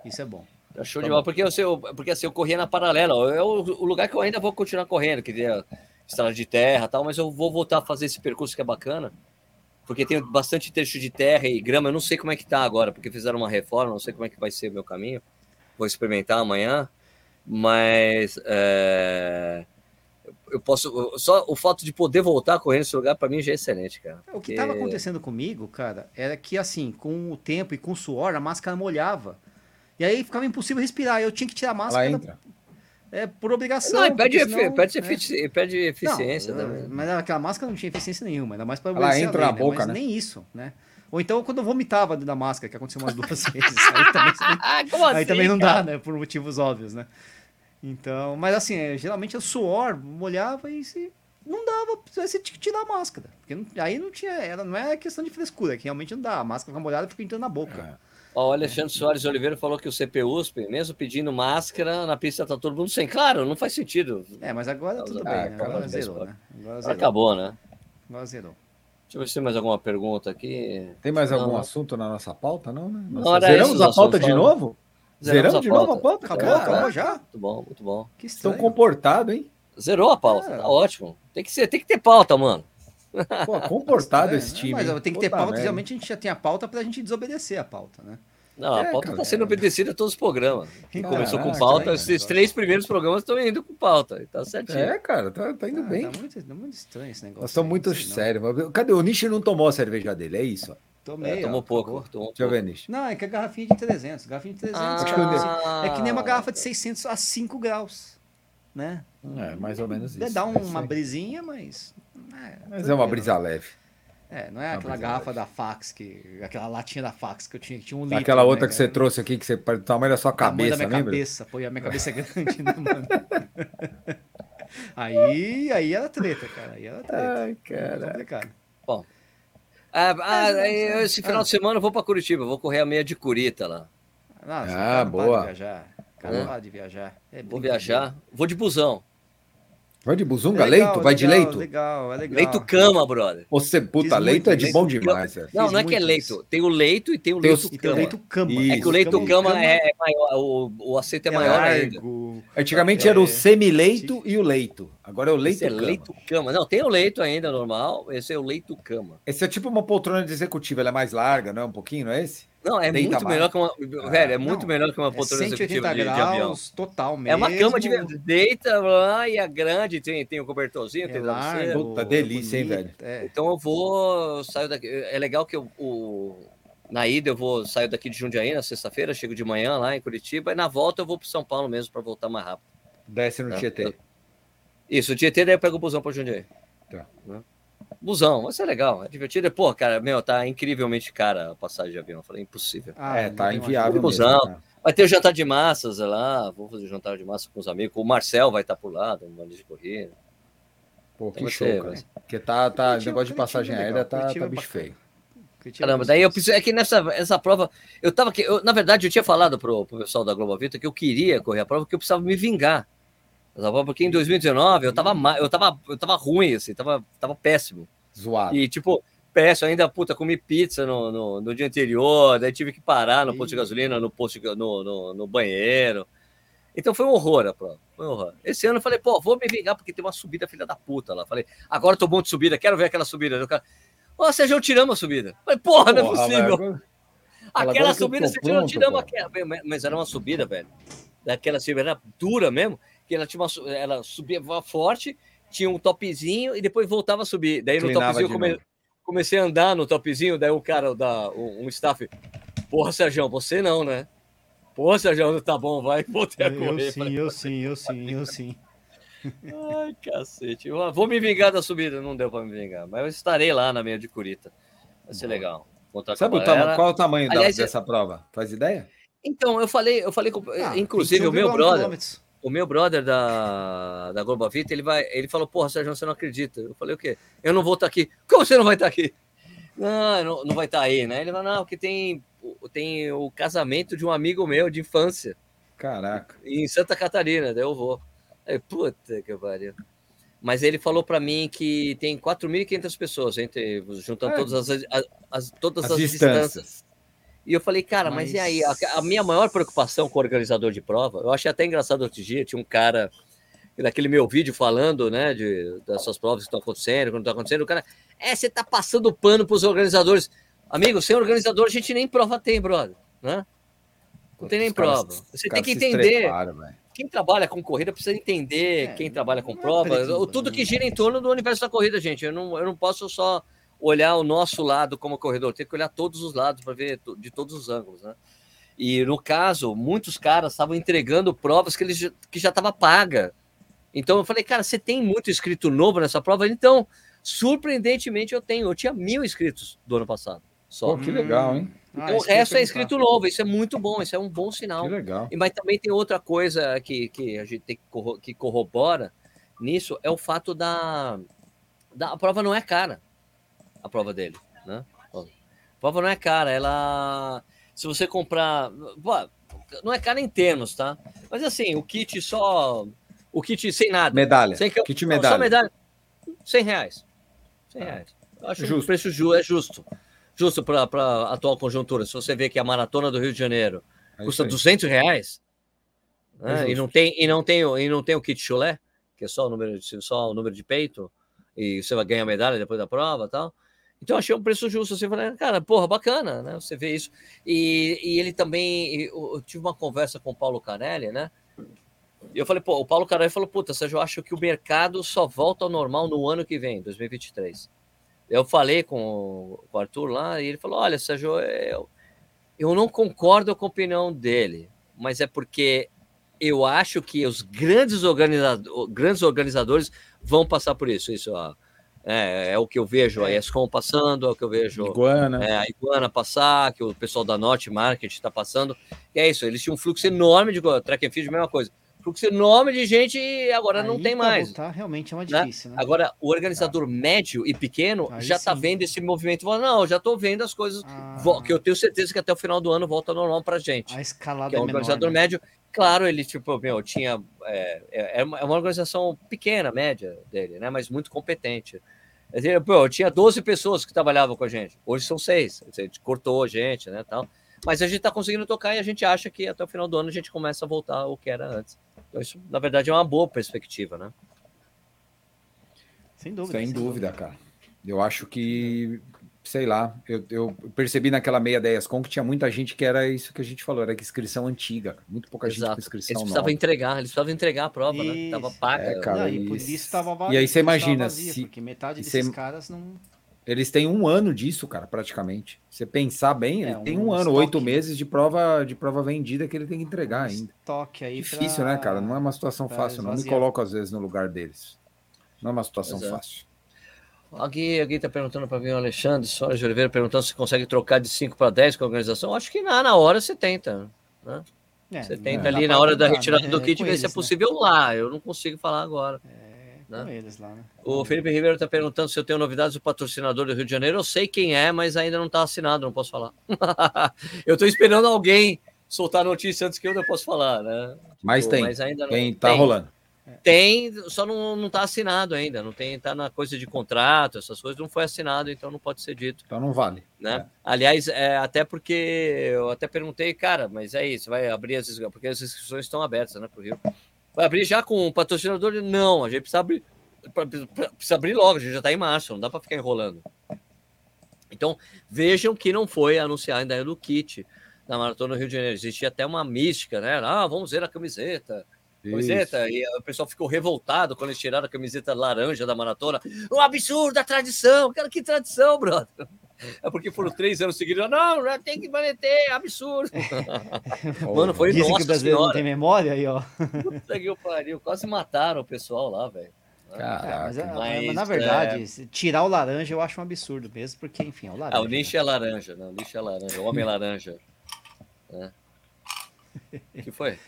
Isso é bom. É show Tá de bom. bola, porque, eu, sei, eu- porque assim, eu corria na paralela. É o, o lugar que eu ainda vou continuar correndo, que é estrada de terra e tal, mas eu vou voltar a fazer esse percurso que é bacana. Porque tem bastante trecho de terra e grama. Eu não sei como é que tá agora, porque fizeram uma reforma, não sei como é que vai ser o meu caminho. Vou experimentar amanhã. Mas é, eu posso. Só o fato de poder voltar a correr nesse lugar, para mim, já é excelente, cara. O que Porque- estava acontecendo comigo, cara, era que assim, com o tempo e com o suor, a máscara molhava. E aí ficava impossível respirar. Eu tinha que tirar a Ela máscara entra. é, por obrigação. Não, e perde, senão, perde, né? efici- perde eficiência Não, também. Mas aquela máscara não tinha eficiência nenhuma, ainda mais para Ela entra na boca, né? Nem isso, né? Ou então quando eu vomitava dentro da máscara, que aconteceu umas duas vezes. Aí também, Ah, como aí assim, também não cara? dá, né? Por motivos óbvios, né? Então, mas assim, é, geralmente o suor molhava e se não dava, você tinha que tirar a máscara. Porque não- aí não tinha, era, não é questão de frescura, que realmente não dá. A máscara fica molhada e fica entrando na boca. Ó, o Alexandre Soares Oliveira falou que o CPUSP, mesmo pedindo máscara, na pista tá todo mundo sem. Claro, não faz sentido. É, mas agora tudo bem, Ah, né? acabou Agora zerou, né? Agora zerou. Acabou, né? Agora zerou. Deixa eu ver se tem mais alguma pergunta aqui. Tem mais algum Não. assunto na nossa pauta, não, né? Não, era Zeramos a pauta de não. novo? Zeramos, de novo a pauta? Acabou, Caraca, acabou já? Muito bom, muito bom. Que Estão comportados, hein? Zerou a pauta, É. tá ótimo. Tem que, ser, tem que ter pauta, mano. Pô, comportado É, esse time. Mas tem que ter Puta pauta, merda. geralmente a gente já tem a pauta pra gente desobedecer a pauta, né? Não, a É, pauta cara, tá sendo obedecida a todos os programas. Quem Caraca, começou com é, pauta, cara, esses cara. três primeiros programas estão indo com pauta. Tá certinho. É, cara, tá, tá indo Ah, bem. Tá muito, tá muito estranho esse negócio. Nós estamos muito sérios. Cadê? O Nishi não tomou a cerveja dele, é isso? Tomei, É, ó, tomou pouco. acabou. Tomou Deixa eu pouco. ver, Nishi. Não, é que a garrafinha de 300. Garrafinha de 300. Ah, É que nem uma garrafa de 600 a 5 graus, né? É, mais ou menos isso. dar é um- uma aí. brisinha, mas... É, Mas é uma brisa leve. É, não é uma aquela garrafa leve. da fax, que, aquela latinha da fax que eu tinha, que tinha um litro. Aquela né, outra que cara? você trouxe aqui, que você do tamanho da sua cabeça, da minha lembra? cabeça. Pô, a minha cabeça é grande, né, mano? aí, aí era treta, cara. Aí era treta. Ai, cara. complicado. Ah, ah, É, aí, é, esse final de semana eu vou pra Curitiba, vou correr a meia de Curita lá. Nossa, Ah, cara não para boa. de viajar. Cara É. não para de viajar. É Vou viajar, vou de busão. Vai de buzunga, É legal, leito? Vai de legal, leito? Legal, é legal. Leito cama, brother. Você, puta, Fiz leito muito é de isso. bom Leito demais, velho. Não, não é que é leito. isso. Tem o leito e tem o Tem leito os- tem o cama. leito cama. Isso. É que o leito Cama- cama cama é, é maior, o, o aceito é maior ainda. largo. Antigamente É. era o semi-leito e o leito. Agora é o leito Esse é cama. leito cama. Não, tem o leito ainda normal, esse é o leito cama. Esse é tipo uma poltrona de executiva, ela é mais larga, não é? Um pouquinho, não é esse? Não, é Deita muito mais. melhor que uma. velho, é muito não, melhor que uma É poltrona 180 executiva de, de avião. graus, total mesmo. É uma cama de deita lá e é grande, tem, tem o cobertorzinho, É tem largo, Puta, delícia, hein, bonito, É. Então eu vou, eu saio daqui. É legal que eu, o, na ida eu vou saio daqui de Jundiaí na sexta-feira, chego de manhã lá em Curitiba e na volta eu vou para São Paulo mesmo para voltar mais rápido. Desce no Tá. Tietê. Isso, o Tietê daí eu pego o busão para Jundiaí. Tá. Né? Busão, vai ser legal, é divertido. Pô, cara, meu, tá incrivelmente cara a passagem de avião. Eu falei, impossível. Ah, é, não tá inviável mais mesmo. cara. Vai ter o jantar de massas lá, vou fazer jantar de massa com os amigos. O Marcel vai estar por lá, dando de corrida. Pô, Então que show, ser, cara. ser. Porque tá, tá, Curitiba- negócio de passagem Curitiba é aérea tá, tá é bicho feio. Curitiba Caramba, daí eu preciso. É que nessa essa prova. Eu tava aqui. Eu, na verdade, eu tinha falado pro, pro pessoal da Global Vita que eu queria correr a prova, porque eu precisava me vingar. Porque em 2019 eu tava, eu tava, eu tava ruim, assim, tava, tava péssimo. Zoado. E, tipo, péssimo, ainda, puta, comi pizza no, no, no dia anterior, daí tive que parar no posto de gasolina, no, posto de no, no, no banheiro. Então foi um horror a prova. Foi um horror. Esse ano eu falei, pô, vou me vingar porque tem uma subida filha da puta lá. Falei, agora eu tô bom de subida, quero ver aquela subida. Daí O cara, ô, Sérgio, tiramos a subida. Falei, porra, não é possível. Aquela subida, pronto, tiramos aquela. Mas era uma subida, velho. Daquela subida era dura mesmo, que ela tinha uma, ela subia forte, tinha um topzinho e depois voltava a subir. Daí no topzinho eu come- comecei a andar no topzinho, daí o cara, da, um, um staff, porra, Sérgio, você não, né? Porra, Sérgio, tá bom, vai, voltei a Eu correr. sim, Falei, eu sim, eu sim, eu sim. Ai, cacete. Eu Vou me vingar da subida, não deu pra me vingar, mas eu estarei lá na meia de Curita. Vai ser Boa. legal. Contar Sabe a o tamanho, qual é o tamanho da- Aliás, dessa prova? Faz ideia? Então, eu falei, eu falei com, Ah, inclusive, o 21,1 meu brother, quilômetros. O meu brother da, da Globo Vita, ele vai, ele falou, porra, Sérgio, você não acredita. Eu falei, o quê? Eu não vou estar aqui. Como você não vai estar aqui? Não, não, não vai estar aí, né? Ele falou, não, porque tem, tem o casamento de um amigo meu de infância, Caraca. em Santa Catarina, daí eu vou. Aí, puta que pariu. Mas ele falou para mim que tem 4.500 pessoas, entre, juntando É. todas as, as- as- todas As as, distâncias. distâncias. E eu falei, cara, mas, Mas- e aí? A, a minha maior preocupação com o organizador de prova, eu achei até engraçado outro dia, tinha um cara naquele meu vídeo falando, né, de, dessas provas que estão acontecendo, quando estão acontecendo, o cara, é, você tá passando pano para os organizadores. Amigo, sem organizador a gente nem prova tem, brother, né? Não tem nem prova. Você tem que se entender quem trabalha com corrida precisa entender É, quem trabalha com não é tudo né? que gira em torno do universo da corrida, gente. Eu não, eu não posso só olhar o nosso lado como corredor, tem que olhar todos os lados para ver de todos os ângulos, né? E no caso, muitos caras estavam entregando provas que eles já- que já estava paga. Então eu falei, cara, você tem muito inscrito novo nessa prova? Então, surpreendentemente, eu tenho. Eu tinha mil inscritos do ano passado. Só. Pô, que legal, hein? Ah, Então, o eu ia resto é perguntar. inscrito novo, isso é muito bom, isso é um bom sinal. Que legal. E, mas também tem outra coisa que, que a gente tem que, corro- que corrobora nisso, é o fato da, da. A prova não é cara. A prova dele. Né? A prova não é cara. Ela. Se você comprar. Não é cara em termos, tá? Mas assim, o kit só. O kit sem nada. Medalha. Sem que- Kit medalha. Só medalha. 100 reais. 100 reais. Eu acho que o Justo. preço ju é justo. Justo para a atual conjuntura. Se você vê que a maratona do Rio de Janeiro É custa isso aí. 200 reais né, É justo. e, não tem, e, não tem, o- e não tem o kit chulé, que é só o número de, só o número de peito, e você vai ganhar medalha depois da prova e tal. Então, achei um preço justo. Você falei, cara, porra, bacana, né? Você vê isso. E, e ele também. Eu, eu tive uma conversa com o Paulo Canelli, né? E eu falei, pô, o Paulo Canelli falou, puta, Sérgio, eu acho que o mercado só volta ao normal no ano que vem, 2023. Eu falei com o- Arthur lá e ele falou: olha, Sérgio, eu, eu não concordo com a opinião dele, mas é porque eu acho que os grandes, grandes organizadores vão passar por isso. Isso ó, é, é o que eu vejo a ESCOM passando, é o que eu vejo Iguana. é, a Iguana passar, que o pessoal da Norte Market está passando. E é isso, eles tinham um fluxo enorme de track and field, mesma coisa. Fluxo enorme de gente e agora não Aí, tem pra mais. voltar, realmente é uma né? difícil, né? Agora, o organizador médio e pequeno Aí já está vendo esse movimento. Não, já estou vendo as coisas Ah, que eu tenho certeza que até o final do ano volta normal para gente. a escalada Que é é um menor, organizador né? médio. Claro, ele, tipo, meu, tinha. É, é, é uma é uma organização pequena, média dele, né? Mas muito competente. Pô, eu tinha 12 pessoas que trabalhavam com a gente. Hoje são seis. A gente cortou a gente, né? Tal. Mas a gente está conseguindo tocar e a gente acha que até o final do ano a gente começa a voltar ao que era antes. Então, isso, na verdade, é uma boa perspectiva, né? Sem dúvida. Sem dúvida, cara. Eu acho que, sei lá, eu, eu percebi naquela meia da ESCOM que tinha muita gente que era isso que a gente falou, era que inscrição antiga. cara. Muito pouca gente Exato. com inscrição Eles nova. precisavam entregar, eles precisavam entregar a prova, né? Isso. Tava paga. É, cara. Não, e por isso estava e aí você imagina, vazia, se- porque metade desses caras não. Eles têm um ano disso, cara, praticamente. Você pensar bem, É, ele tem um um ano, estoque, oito né? meses de prova de prova vendida que ele tem que entregar ainda. Toque aí Difícil, pra- né, cara? Não é uma situação pra fácil. Não me coloco, às vezes, no lugar deles. Não é uma situação é. fácil. Alguém, alguém tá perguntando para mim, o Alexandre Soares de Oliveira, perguntando se consegue trocar de 5 para 10 com a organização. Acho que na, na hora você tenta. Né? É, Você não tenta ali na hora da retirada né? do kit ver se é né? possível lá. Eu não consigo falar agora. É com né? eles lá, né? O Felipe Ribeiro está perguntando se eu tenho novidades do patrocinador do Rio de Janeiro. Eu sei quem é, mas ainda não está assinado, não posso falar. eu estou esperando alguém soltar a notícia antes que eu não posso falar, né? Mas Tipo, tem. Mas ainda não. Tem, tá tem. rolando. Tem, só não, não tá assinado ainda. Não tem, tá na coisa de contrato, essas coisas, não foi assinado, então não pode ser dito. Então não vale. né? Aliás, é, até porque eu até perguntei, cara, mas é isso, vai abrir as inscrições, porque as inscrições estão abertas, né, pro Rio. Vai abrir já com o patrocinador? Não, a gente precisa abrir, precisa abrir logo, a gente já está em março, não dá para ficar enrolando. Então, vejam que não foi anunciar ainda do kit da Maratona do Rio de Janeiro. Existia até uma mística, né? Ah, vamos ver a camiseta. Camiseta, e o pessoal ficou revoltado quando eles tiraram a camiseta laranja da maratona. Um absurdo a tradição, cara, que tradição, brother. É porque foram três anos seguidos. Não, já tem que manter, absurdo. Mano, foi Dizem que nossa o brasileiro não senhora. tem memória aí, ó. Puta que pariu, quase mataram o pessoal lá, velho. Caraca. É, mas, é- mas, mas, na verdade, se tirar o laranja eu acho um absurdo mesmo, porque, enfim, é o laranja. Ah, o nicho é laranja, né? O nicho é laranja, o homem laranja. né? O que foi?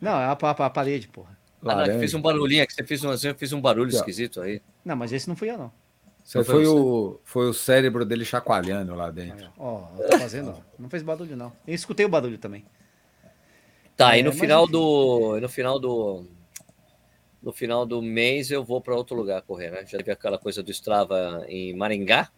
Não, é a, a- a parede, porra. Ah, não, que fiz um barulhinho, é que você fez um, eu fiz um barulho esquisito aí. Não, mas esse não fui eu, não. Não foi foi você? o, foi o cérebro dele chacoalhando lá dentro. Ó, eu tô fazendo, ó. Não fez barulho, não. Eu escutei o barulho também. Tá, É, e no final enfim. do. No final do. No final do mês eu vou para outro lugar correr, né? Já teve aquela coisa do Strava em Maringá.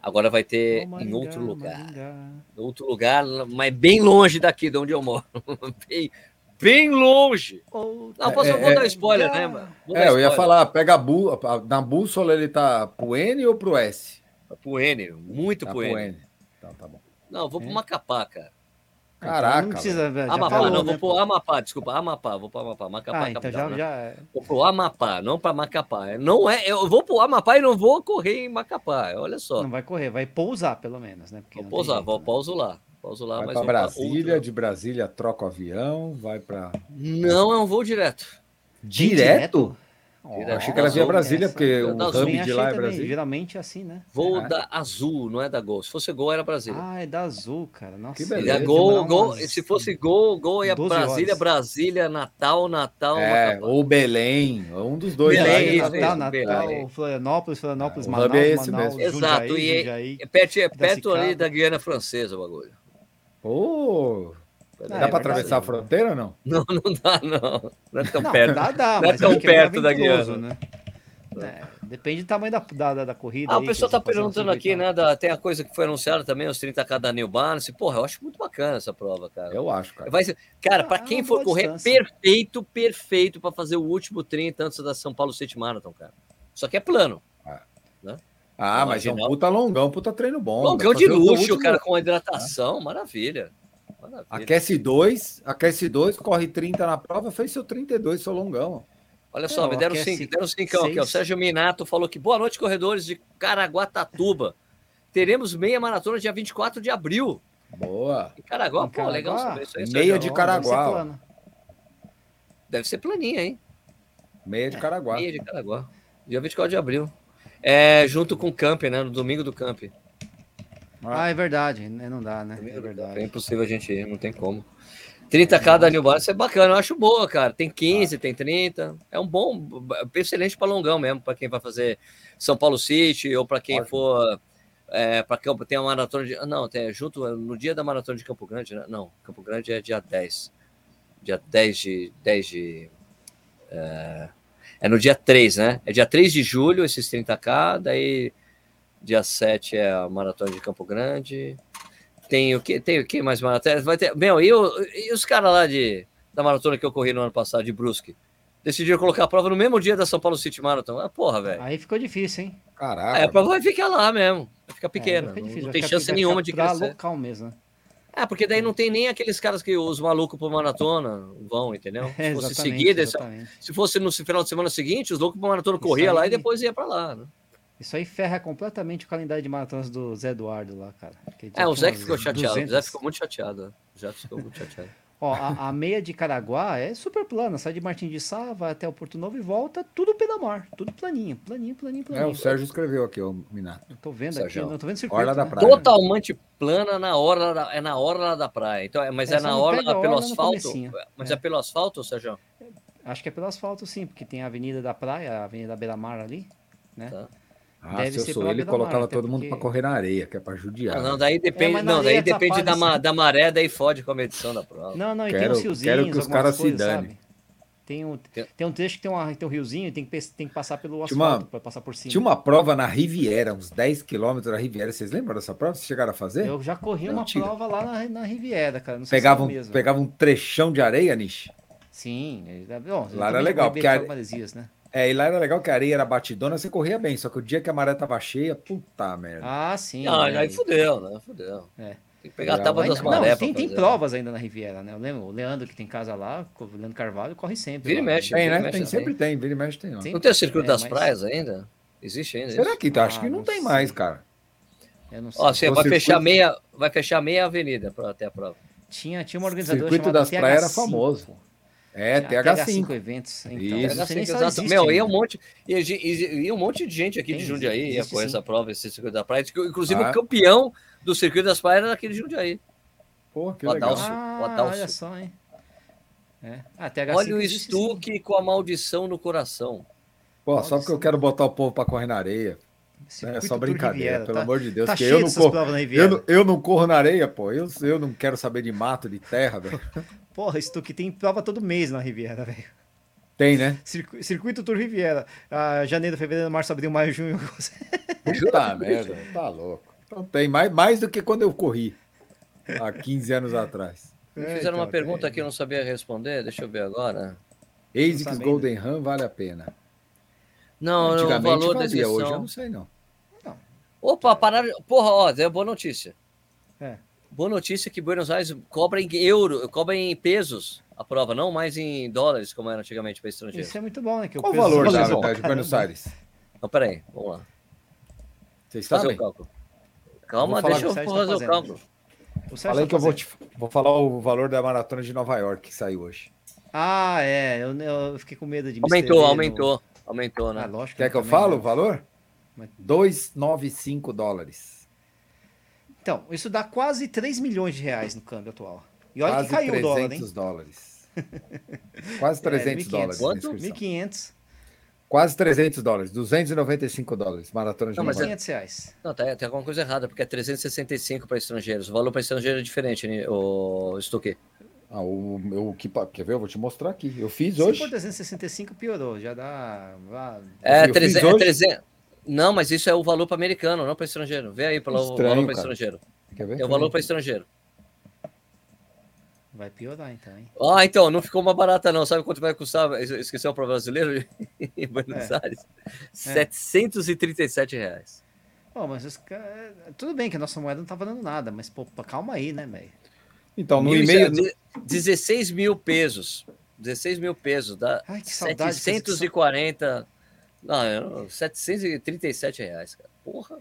Agora vai ter em Maringá, outro lugar. Maringá. Em outro lugar, mas bem longe daqui de onde eu moro. bem, bem longe. Não, posso, É, vou é, dar spoiler, já. né, mano? Vou dar É, eu ia falar, pega a bú na bússola ele tá pro N ou pro S? Pro N, muito Tá pro N. Então tá bom. Não, eu vou pro É. Macapá, cara. Caraca, Não precisa, já Amapá, falou, não, né, vou pro? Amapá, desculpa, Amapá, vou pro Amapá, Macapá, Ah, então já, né? já. Vou pro Amapá, não para Macapá. Não é, eu vou pro Amapá e não vou correr em Macapá. Olha só. Não vai correr, vai pousar pelo menos, né? Porque Vou pousar, tem vou jeito, né? pauso lá. Pauso lá, Vai mas pra vou pra Brasília, de Brasília troca o avião, vai pra. Não é um voo direto. Direto? Eu achei que era via Brasília, essa- porque Eu o hub de lá é também, Brasília. Geralmente é assim, né? Voo É. da Azul, não é da Gol. Se fosse Gol, era Brasília. Ah, é da Azul, cara. Nossa, Que beleza. a deve Gol, Gol, umas se fosse Gol, Gol ia 12 Brasília, horas. Brasília, Natal, Natal. É, ou Belém, um dos dois. Belém, tá- Natal, isso, Natal, Belém. Florianópolis, Florianópolis, É, o Manaus, hub é esse Manaus, mesmo. Exato, Jundiaí, e é- Jundiaí. É perto, é perto ali da Guiana Francesa o bagulho. Pô, É, dá é pra verdade. atravessar a fronteira ou não? Não, não dá, não. Não é tão Não, perto. dá, dá, Não é mas tão é perto da Guiana. né? É, depende do tamanho da, da, da, da corrida. Ah, o pessoal tá perguntando aqui, né? Da, tem a coisa que foi anunciada também, os 30k da New Balance. Porra, eu acho muito bacana essa prova, cara. Eu acho, cara. Vai ser, cara, Ah, para é quem uma for correr, distância. perfeito, perfeito para fazer o último 30 antes da São Paulo City Marathon, cara. Só que é plano. Ah, mas é um puta longão, puta treino bom. Longão de o luxo, último- cara, com a hidratação. Maravilha. Maravilha. Aquece 2, aquece 2, corre 30 na prova, fez seu 32, seu longão. Olha só, Não, me deram aquece cinco, deram cinco aqui. O. Sérgio Minato falou que boa noite, corredores de Caraguatatuba. Teremos meia maratona dia 24 de abril. Boa. Em Caraguá, Em pô, legal Caraguá? saber isso aí. Meia Sérgio. de Caraguá, deve ser. Deve ser planinha, hein? Meia de Caraguá. Meia de Caraguá. Dia 24 de abril. É, junto com o Camp, né? No domingo do Camp. Ah, é verdade. né, Não dá, né? Domingo É Camp. É verdade. impossível a gente ir, não tem como. 30k da New Balance é bacana, eu acho boa, cara. Tem 15, tem 30. É um bom, excelente para longão mesmo, para quem vai fazer São Paulo City ou para quem Ótimo. for é, para Campo. Tem a maratona de. Não, tem junto no dia da maratona de Campo Grande, né? Não, Campo Grande é dia 10. Dia 10 de. 10 de é, é no dia 3, né? É dia 3 de julho, esses 30k, daí dia 7 é a maratona de Campo Grande. Tem o que? Tem o que mais maratona? Vai ter. Meu, e, o- e os caras lá de, da maratona que eu corri no ano passado, de Brusque? Decidiram colocar a prova no mesmo dia da São Paulo City Marathon. Ah, porra, velho. Aí ficou difícil, hein? Caraca. Aí a prova vai ficar lá mesmo. Vai ficar É, pequena. ficar não- difícil, não vai tem ficar- chance nenhuma de crescer. local mesmo. né? Ah, porque daí não tem nem aqueles caras que os malucos por maratona vão, entendeu? Se É, fosse seguida, se- fosse no final de semana seguinte, os loucos por maratona corria lá e aí- depois ia pra lá, né? Isso aí ferra completamente o calendário de maratonas do Zé Eduardo lá, cara. É, já o Zé que ficou chateado. O Zé 200. ficou muito chateado. Zé ficou muito chateado. Ó, a, a meia de Caraguá é super plana. Sai de Martim de Sá, vai até o Porto Novo e volta, tudo pela mar. Tudo planinho, planinho, planinho, É, planinho. o Sérgio escreveu aqui, ó, Minato. Eu tô vendo Sérgio. aqui, eu tô vendo circuito, Orla da né? praia. Totalmente plana na orla da, é na orla da praia. Então, é- mas É, é, na orla pelo orla no asfalto. Mas É. é. pelo asfalto, Sérgio? Acho que é pelo asfalto, sim, porque tem a Avenida da Praia, a Avenida Beira Mar ali, né? Tá. Ah, Deve se eu ser sou ele, colocava até todo mundo porque- pra correr na areia, que é pra judiar. Não, não, daí depende, na não, daí depende da, atrapalha, ma- da maré, daí fode com a medição da prova. Não, não, e tem Quero- uns riozinhos, quero que os caras se danem. sabe? Tem um, tem um trecho que tem, uma, tem um riozinho e tem que, tem que passar pelo asfalto para passar por cima. Tinha uma prova na Riviera, uns 10 quilômetros da Riviera. Vocês lembram dessa prova? Vocês chegaram a fazer? Eu já corri É uma antiga. prova lá na, na Riviera, cara. Não sei Pegava, se é um, pegava um trechão de areia, Nish. Sim. é- Bom, Lá era legal, porque Maresias, né? É, e lá era legal que a areia era batidona, você corria bem. Só que o dia que a maré tava cheia, puta merda. Ah, sim. Ah, né? aí fudeu, né? Fudeu. É. Tem que pegar a tábua das Não, marés. tem, pra tem fazer. provas ainda na Riviera, né? Eu lembro, o Leandro, que tem casa lá, o Leandro Carvalho, corre sempre. Vira e lá. mexe. tem, né? mexe Tem, sempre tem, vira e mexe tem. Ó. Tem. Não tem o circuito É, das mas- praias ainda? Existe ainda? Será isso? que tá? Acho Ah, que não não tem sei. mais, cara. Eu não sei. Ó, você O vai circuito- fechar meia, vai fechar meia avenida para até a prova. Tinha, tinha uma O organizadora circuito chamada das praias era TH5. famoso. É, Tinha a TH5. eventos. Então, Isso. eu não sei nem se ela Exato. existe Meu, ainda. ia um monte, ia um monte de gente aqui Tem, de Jundiaí ia existe com sim. essa prova, esse circuito da praia. Inclusive, Ah. o campeão do circuito das praias era aquele de Jundiaí. Pô, que O legal. Adalcio. Ah, o Adalcio. olha só, hein? É. Ah, TH5 Olha o. Stuck com a maldição no coração. Pô, só porque eu quero botar o povo pra correr na areia. É Circuito só brincadeira, Riviera, pelo tá? amor de Deus. Tá que cheio eu não, corro, provas na eu, não, eu não corro na areia, pô. Eu, eu não quero saber de mato, de terra, velho. Porra, Stuck tem prova todo mês na Riviera, velho. Tem, né? Circu- Circuito Tour Riviera. Ah, janeiro, fevereiro, março, abril, maio, junho. Puta merda, tá louco. Então tem mais, mais do que quando eu corri. Há 15 anos atrás. Me É, fizeram uma pergunta tem- que eu não sabia responder, deixa eu ver agora. ASICS sabendo. Golden Ram vale a pena. Não, não, o Antigamente valor da fazia, hoje eu inscrição. não sei não. Opa, pararam. Porra, ó, é boa notícia. É. Boa notícia que Buenos Aires cobra em euro, cobra em pesos a prova, não mais em dólares, como era antigamente para estrangeiro. Isso é muito bom, né? Que Qual o valor da, pra de Buenos. Aires? Não, peraí, vamos lá. Vocês sabem? o cálculo. Calma, deixa eu o o fazer tá o fazendo. cálculo. O Sérgio Falei tá que eu vou, te, vou falar o valor da maratona de Nova York que saiu hoje. Ah, é. Eu, eu fiquei com medo de me Aumentou, inscrever no- aumentou. Aumentou, né? Ah, lógico. Quer que eu também, fale o né? valor? Mas- 295 dólares. Então, isso dá quase 3 milhões de reais no câmbio atual. E olha Quase que caiu o dólar, hein? 300 dólares. Quase 300 1.500. dólares. Quanto? inscrição. 1.500. Quase 300 dólares. 295 dólares. Maratona de Não, mas é- York. 500 reais. Não, tá, tem alguma coisa errada, porque é 365 para estrangeiros. O valor para estrangeiro é diferente, né, o Stuque. Ah, o, o que, quer ver? Eu vou te mostrar aqui. Eu fiz Se hoje. for 365, piorou. Já dá... É, Eu fiz 300, é hoje. 300. Não, mas isso é o valor para americano, não para estrangeiro. Vê aí pelo Estranho, valor para estrangeiro. Quer ver? É o valor para estrangeiro. Vai piorar, então, hein? Ah, então, não ficou mais barata, não. Sabe quanto vai custar? Esqueceu para brasileiro em Buenos É. Aires? 737 reais. Pô, mas os caras... Tudo bem que a nossa moeda não tá valendo nada, mas, pô, calma aí, né, velho? Então, no Mil e e-mail. se- 16 mil pesos. 16 mil pesos. Dá Ai, que saudade dessa 740. Não, eu- 737 reais, cara. Porra.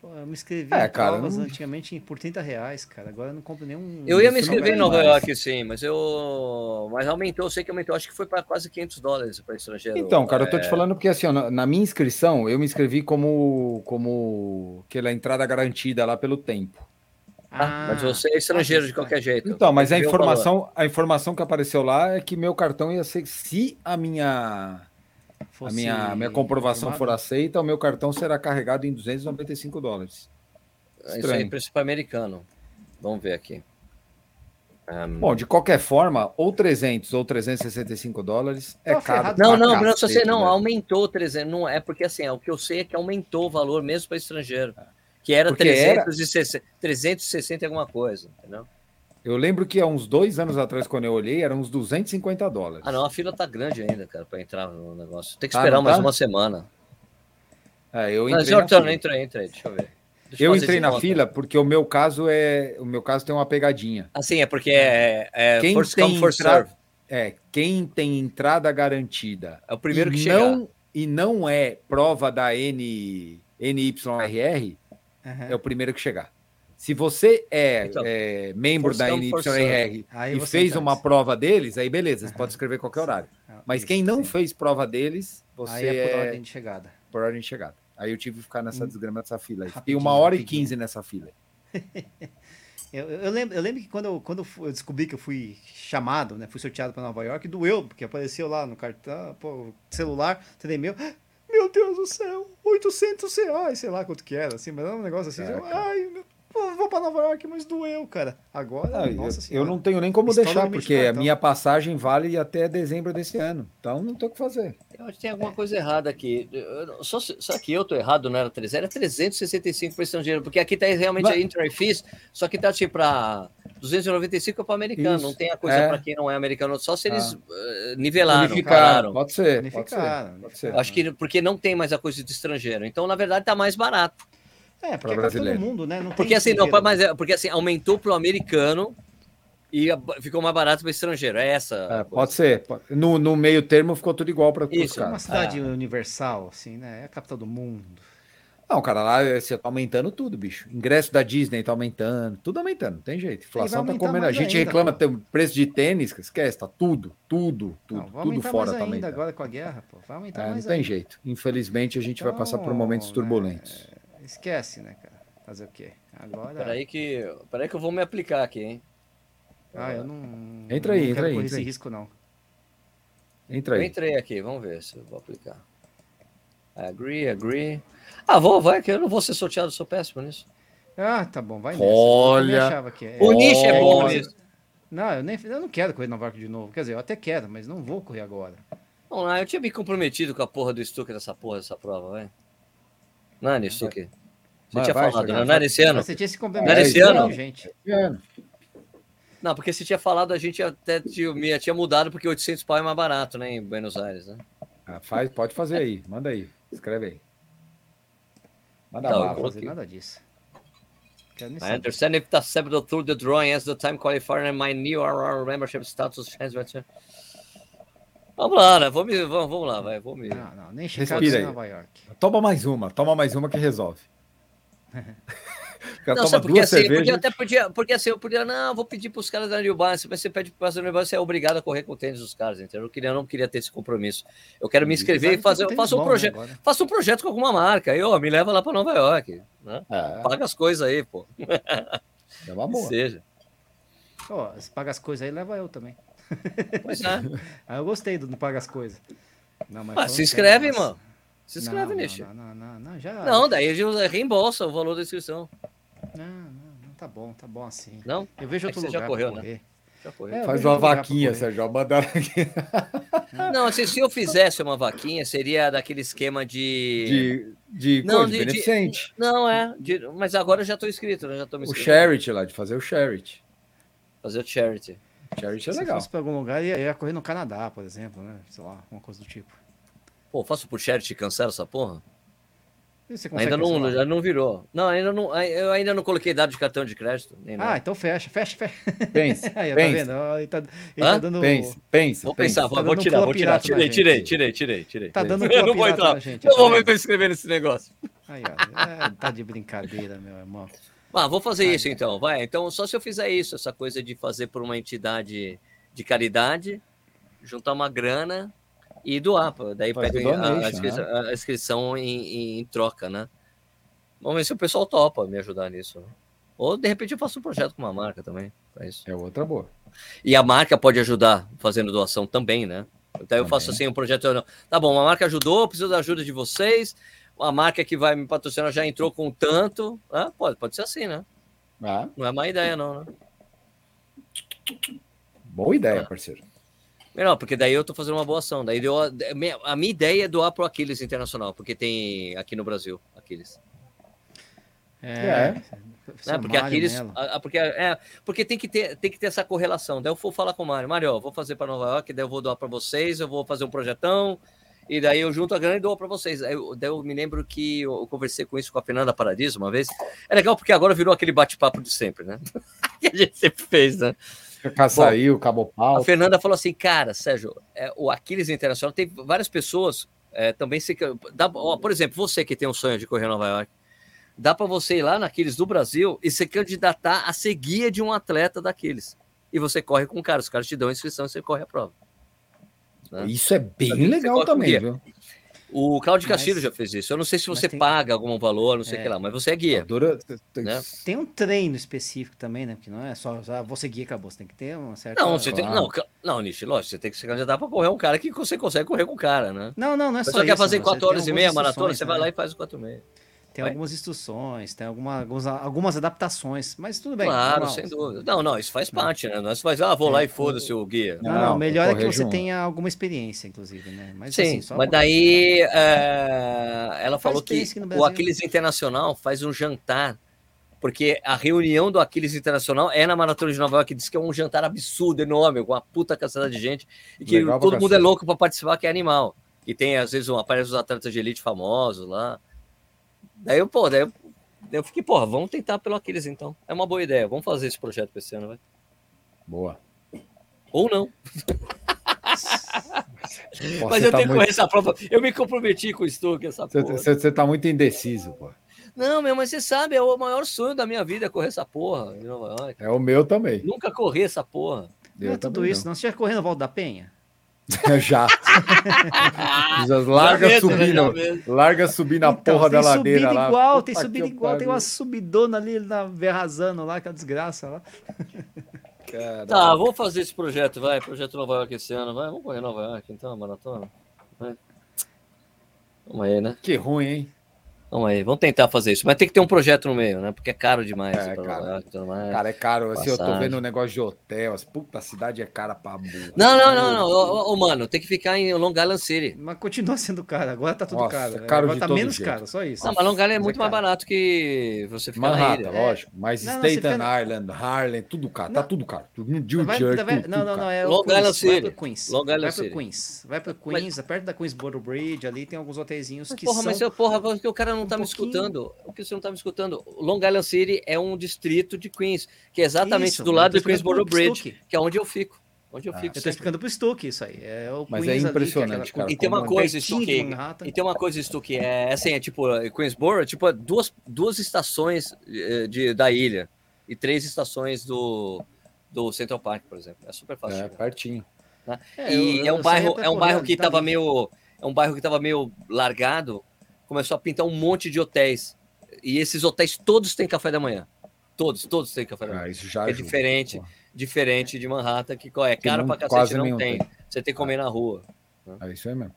Pô, eu me inscrevi É, em cara, provas não- antigamente por 30 reais, cara. Agora eu não compro nenhum... Eu ia me inscrever em Nova. York, sim, mas eu. Mas aumentou, eu sei que aumentou. Acho que foi para quase 500 dólares para estrangeiro. Então, cara, eu tô É, te falando porque assim, ó, na, minha inscrição, eu me inscrevi como como aquela entrada garantida lá pelo tempo. Ah, mas você é estrangeiro de qualquer jeito. Então, mas a informação, a informação que apareceu lá é que meu cartão ia ser se a minha a Fosse minha, minha comprovação for aceita, o meu cartão será carregado em 295 dólares. Isso aí Estranho. é preço para americano. Vamos ver aqui. Ahn, Bom, de qualquer forma, ou 300 ou 365 dólares é caro. Não, não, não, cacete, sei, não, velho. aumentou 300, não é porque assim, é, o que eu sei é que aumentou o valor mesmo para estrangeiro, que era Porque era- 360, 360 e alguma coisa, entendeu? Eu lembro que há uns dois anos atrás, quando eu olhei, eram uns 250 dólares. Ah, não, a fila tá grande ainda, cara, para entrar no negócio. Tem que Ah, esperar não mais tá? uma semana. É, eu Mas, entrei na Jordan, fila. entra entra aí, deixa eu ver. Deixa Eu entrei na conta. fila porque o meu caso é. O meu caso tem uma pegadinha. Assim, é porque é, é Quem first tem come, first entrada- serve. É, quem tem entrada garantida É o primeiro que chegar. não, e não é prova da N, NYRR, Aham. é o primeiro que chegar. Se você é, Então, é, membro da Aí e fez uma prova deles, aí beleza, você pode escrever qualquer horário. Ah, Mas isso, quem não sim. fez prova deles, você Aí é por é ordem de chegada. por ordem de chegada. Aí eu tive que ficar nessa Hum. desgrama dessa fila. aí. Fiquei uma hora e rapidinho. quinze nessa fila. Eu, eu- lembro, eu lembro que quando, eu, quando eu descobri que eu fui chamado, né? Fui sorteado para Nova York, doeu, porque apareceu lá no cartão, pô, celular, tremeu. Meu Deus do céu, 800 reais, sei lá quanto que era, assim, mas era um negócio assim, eu, ai, meu, pô, vou para Nova York, mas doeu, cara. Agora, Ah, eu- nossa eu, senhora. não tenho nem como o deixar, porque a minha passagem vale até dezembro desse ano. Então não tem o que fazer. Eu acho que tem alguma coisa errada aqui. Eu Só, será que eu tô errado? Não era 300? Era 365 para estrangeiro, porque aqui tá realmente Mas- a entry fees, só que tá tipo para 295 é para americano, Isso, não tem a coisa é. para quem não é americano, só se eles Ah. eh, nivelaram, Unificaram, pararam. pode ser. Pode ser. Pode ser. Acho que porque não tem mais a coisa de estrangeiro. Então, na verdade, tá mais barato. É, porque Pra é todo brasileiro. mundo, né? Não Porque tem assim, não, mas é- porque assim, aumentou pro americano e ficou mais barato para estrangeiro. É essa. É, pode ser. No, no meio termo ficou tudo igual para os Isso, É uma cidade universal, assim, né? É a capital do mundo. Não, cara, lá eh, você tá aumentando tudo, bicho. Ingresso da Disney tá aumentando, tudo aumentando, não tem jeito. Inflação tá comendo. A gente ainda, reclama pô. tem preço de tênis, esquece, tá tudo, tudo, tudo, Não, vai tudo aumentar fora tá aumentando. agora com a guerra, pô. Vai aumentar É, não mais tem ainda. jeito. Infelizmente a gente vai passar por Então, momentos né, turbulentos. Esquece, né, cara? Fazer o quê? Agora. Peraí que, peraí que eu vou me aplicar aqui, hein? Ah, eu não. Entra aí, não entra quero aí, correr entra esse aí. risco, não. Entra Eu aí. entrei aqui, vamos ver se eu vou aplicar. Agree, agree. Ah, vou, vai, que eu não vou ser sorteado, sou péssimo nisso. Ah, tá bom, vai nessa. Olha. Eu também achava que é. O nicho é bom nisso. Não, eu, nem, eu não quero correr Nova York de novo. Quer dizer, eu até quero, mas não vou correr agora. Não, não, eu tinha me comprometido com a porra do Stucker dessa porra, dessa prova, vai. Nani, Stucker. Você Vai, tinha vai, falado, Stucker. né? Não era esse ano? Você tinha se Não era esse ano? gente. Não, porque você tinha falado, a gente até tinha, tinha mudado, porque 800 pau é mais barato, né, em Buenos Aires, né? Ah, faz, pode fazer aí, manda aí, escreve aí. Manda Não bala. vou fazer coloquei. nada disso. I understand if that's acceptable through the drawing as the time qualifier and my new RR membership status chance. Vamos lá, né? Vamos, vamos, vamos lá, vai. Vamos Não, não, nem Chicago Respira aí. Nova York. Toma mais uma, toma mais uma que resolve. Não, sabe porque assim, porque eu até podia, porque assim, eu podia, não, vou pedir para os caras da New Balance, mas você pede para o New Balance, você é obrigado a correr com o tênis dos caras, entendeu? Eu não queria, eu não queria ter esse compromisso. Eu quero me inscrever e fazer, de faço um né, projeto, agora. faço um projeto com alguma marca, aí, ó, me leva lá para Nova York, né? É, Paga as coisas aí, pô. é uma Que boa. seja. Ó, se paga as coisas aí, leva eu também. Pois é. Ah, eu gostei do não paga as coisas. Não, mas Ah, se inscreve, mano. Se inscreve, não, Nishi. não, não, não, não, já. Não, daí a gente reembolsa o valor da inscrição. Não, não, não, tá bom, tá bom assim. Não? Eu vejo É que outro você já correu, né? Já foi. É, Faz uma vaquinha. Sérgio. Mandaram aqui Não, assim, se eu fizesse uma vaquinha, seria daquele esquema de. de, de, Não, coisa, de de- de- beneficente. Não, é. de- Mas agora eu já estou inscrito, né? Já tô me O charity lá, de fazer o charity. Fazer o charity. Charity é Se legal. fosse pra algum lugar, ia, ia correr no Canadá, por exemplo, né? Sei lá, uma coisa do tipo. Pô, faço por charity e cancelo essa porra? Ainda não, cancelar? já não virou. Não, ainda não. Eu ainda não coloquei dado de cartão de crédito. Nem Ah, nada. então fecha, fecha, fecha. Pensa, Aí, tá pensa, vendo? Ó, Ele tá, ele tá dando. pensa, pensa. Vou pensa. pensar, vou, Tá vou tirar, vou tirar. Tirei, tirei, tirei, tirei, tirei. Tá dando Eu não vou entrar. gente, Não tá vou vendo? me inscrever nesse negócio. Aí, ó. É, tá de brincadeira, meu irmão. Ah, vou fazer isso então, vai. Então, só se eu fizer isso, essa coisa de fazer por uma entidade de caridade, juntar uma grana e doar. pô. Daí Faz o a, a inscrição, a inscrição em, em- troca, né? Vamos ver se o pessoal topa me ajudar nisso. né? Ou de repente eu faço um projeto com uma marca também. isso. É outra boa. E a marca pode ajudar fazendo doação também, né? Então eu faço Também. assim um projeto. Tá bom, uma marca ajudou, preciso da ajuda de vocês. A marca que vai me patrocinar já entrou com tanto. Ah, pode, pode ser assim, né? Ah, Não é má ideia, não, né? boa ideia, Ah. parceiro. Não, porque daí eu tô fazendo uma boa ação. Daí deu a, a minha ideia é doar pro Aquiles Internacional, porque tem aqui no Brasil, Aquiles. É. Né? seu Porque Mário Aquiles. A- porque, é, porque tem que, ter, tem que ter essa correlação. Daí eu vou falar com o Mário, Mário, ó, vou fazer para Nova York, daí eu vou doar para vocês, eu vou fazer um projetão, e daí eu junto a grana e dou para vocês. Aí eu, daí eu me lembro que eu, eu conversei com isso com a Fernanda Paradiso uma vez. É legal porque agora virou aquele bate-papo de sempre, né? que a gente sempre fez, né? Caçaí, acabou A pau. Fernanda falou assim, cara, Sérgio, é, o Aquiles Internacional tem várias pessoas é, também se dá, ó, por exemplo, você que tem um sonho de correr Nova York, dá para você ir lá na Aquiles do Brasil e se candidatar a ser guia de um atleta daqueles. E você corre com o cara, os caras te dão a inscrição e você corre a prova. né? Isso é bem legal também, viu? O Claudio Mas- Castilho já fez isso. Eu não sei se você tem- paga algum valor, não sei o É. que lá, mas você é guia. Dura- Né? Tem um treino específico também, né? Porque não é só ah, vou seguir e acabou. Você tem que ter uma certa. Não, você tem, não, não, Nishi, lógico, você tem que se candidatar para correr um cara que você consegue correr com o cara, né? Não, não, não é Você só só quer isso, fazer você 4 tem horas e meia maratona, instruções, você vai né? lá e faz o 4 e meia. Tem Vai. algumas instruções, tem alguma, alguns, algumas adaptações, mas tudo bem. Claro, normal. sem dúvida. Não, não, isso faz parte, né? Não é faz, ah, vou lá e foda-se o guia. Não, Não, não, melhor é que você junto. tenha alguma experiência, inclusive, né? Mas, Sim, assim, só mas daí é, ela falou que o. Aquiles Internacional faz um jantar, porque a reunião do Aquiles Internacional é na Maratona de Nova York, que diz que é um jantar absurdo, enorme, com uma puta caçada de gente, e que Legal todo mundo é louco para participar, que é animal. E tem, às vezes, um, aparece os atletas de elite famosos lá. Daí eu, pô, daí eu, daí eu fiquei, porra, vamos tentar pelo Aquiles então. É uma boa ideia, vamos fazer esse projeto pra esse ano, vai. Boa. Ou não. Pô, Mas eu tá tenho que muito- correr essa prova. Eu me comprometi com o Stuck, essa Você, porra. você- você tá muito indeciso, pô. Não, meu, mas você sabe, é o maior sonho da minha vida é correr essa porra em Nova York. É o meu também. Nunca corri essa porra. Não é Eu tudo isso, não. Você já na volta da penha? Já. Já larga Já subindo. já mesmo. Larga subir na Então, porra da tem ladeira subida lá. igual, tem eu igual, tem uma subidona ali na Verrazano lá, que é uma desgraça lá. Cara, Tá, vamos fazer esse projeto, vai. Projeto Nova York esse ano, vai. Vamos correr Nova York então, maratona. Vai. Vamos aí, né? Que ruim, hein? Vamos aí, vamos tentar fazer isso. Mas tem que ter um projeto no meio, né? Porque é caro demais. É, pra cara. Tudo mais. Cara, é caro. Assim, eu tô vendo um negócio de hotel. As puta, a cidade é cara pra burra. Não, não, não, não. Ô, ô, mano, tem que ficar em Long Island City. Mas continua sendo caro, agora tá tudo Nossa, caro. é caro agora de tá todo menos jeito. caro, só isso. Não, mas Long Island é Mas muito é mais caro. barato que você ficar na Manhattan, ilha. lógico. Mas Não, não, Staten fica- Island, Harlem, tudo caro. Tá Não. tudo caro. Tudo no New Vai- Jersey, vai- tudo, não, tudo não, não, caro. é o Long Island vai City. pro Queens. Long Island vai pro City. Queens. Vai pro Queens, perto da Queensboro Bridge, ali tem alguns hotelzinhos Mas, que porra, são... mas eu, porra, porque o cara não um tá me pouquinho- escutando. O que você não tá me escutando? Long Island City é um distrito de Queens, que é exatamente Isso, do lado de Queensboro Bridge, Stuck. que é onde eu fico. Onde eu Ah. fico. Eu tô explicando pro Stuck isso aí. É o Mas Queens é ali, que impressionante, aquela cara, E tem uma coisa, de Manhattan. e tem uma coisa, Stuque, é assim, é tipo, Queensboro, é tipo duas, duas estações eh, de, da ilha e três estações do, do Central Park, por exemplo. É super fácil. É, chegar. pertinho. É, e eu- é um bairro, é um bairro que dali. tava meio, é um bairro que tava meio largado, começou a pintar um monte de hotéis. E esses hotéis todos têm café da manhã. Todos, todos têm café da manhã. Ah, isso já é ajuda. diferente, Pô. diferente de Manhattan, que é caro pra cacete, quase não tem. tem. Você tem que comer na rua. É isso aí mesmo.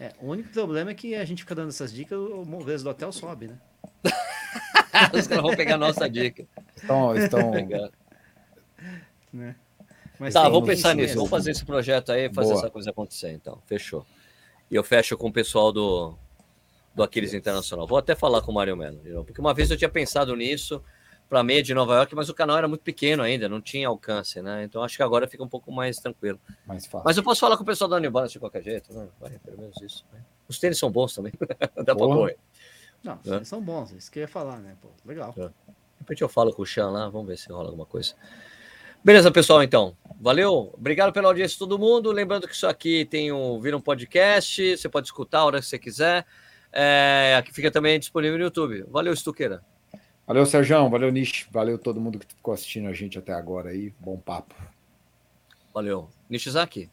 É, o único problema é que a gente fica dando essas dicas, o preço do hotel sobe, né? Os caras vão pegar a nossa dica. Então, estão. Pegar. né? Mas Tá, vou pensar nisso. mesmo. Vamos fazer esse projeto aí, fazer Boa. essa coisa acontecer, então. Fechou. E eu fecho com o pessoal do, do Aquiles Internacional. Vou até falar com o Mário Melo, porque uma vez eu tinha pensado nisso para meia de Nova York, mas o canal era muito pequeno ainda, não tinha alcance, né? Então acho que agora fica um pouco mais tranquilo. Mais fácil. Mas eu posso falar com o pessoal da New Balance de qualquer jeito, né? Vai, pelo menos isso. né? Os tênis são bons também. Dá pra Porra. pôr. Não, É. são bons, isso que eu ia falar, né? Pô, legal. De repente eu falo com o Chan lá, vamos ver se rola alguma coisa. Beleza, pessoal, então. Valeu. Obrigado pela audiência de todo mundo. Lembrando que isso aqui tem um, vira um podcast, você pode escutar a hora que você quiser. É, aqui fica também disponível no YouTube. Valeu, Estuqueira. Valeu, Sérgio. Valeu, Nish. Valeu todo mundo que ficou assistindo a gente até agora aí. Bom papo. Valeu. Nishizaki.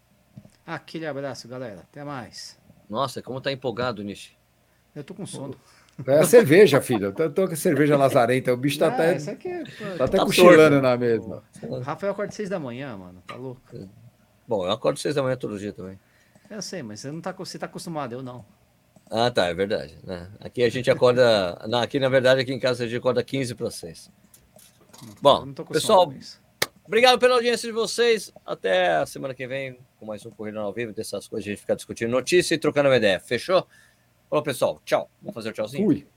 Aquele abraço, galera. Até mais. Nossa, como tá empolgado, Nishi. Eu tô com sono. É a cerveja, filho. Eu tô, com a cerveja lazarenta. O bicho tá Ah, até, é- tá até Tá cochilando na mesa. O Rafael acorda seis da manhã, mano. Tá louco? Bom, eu acordo seis da manhã todo dia também. Eu sei, mas você não tá, você tá acostumado, eu não. Ah, tá, é verdade. né? Aqui a gente acorda. Não, aqui, na verdade, aqui em casa a gente acorda 15 para 6. Eu Bom, pessoal. Obrigado pela audiência de vocês. Até a semana que vem com mais um Corrida ao Vivo, dessas coisas, a gente ficar discutindo notícia e trocando uma ideia. Fechou? Falou, pessoal. Tchau. Vamos fazer o tchauzinho? Fui.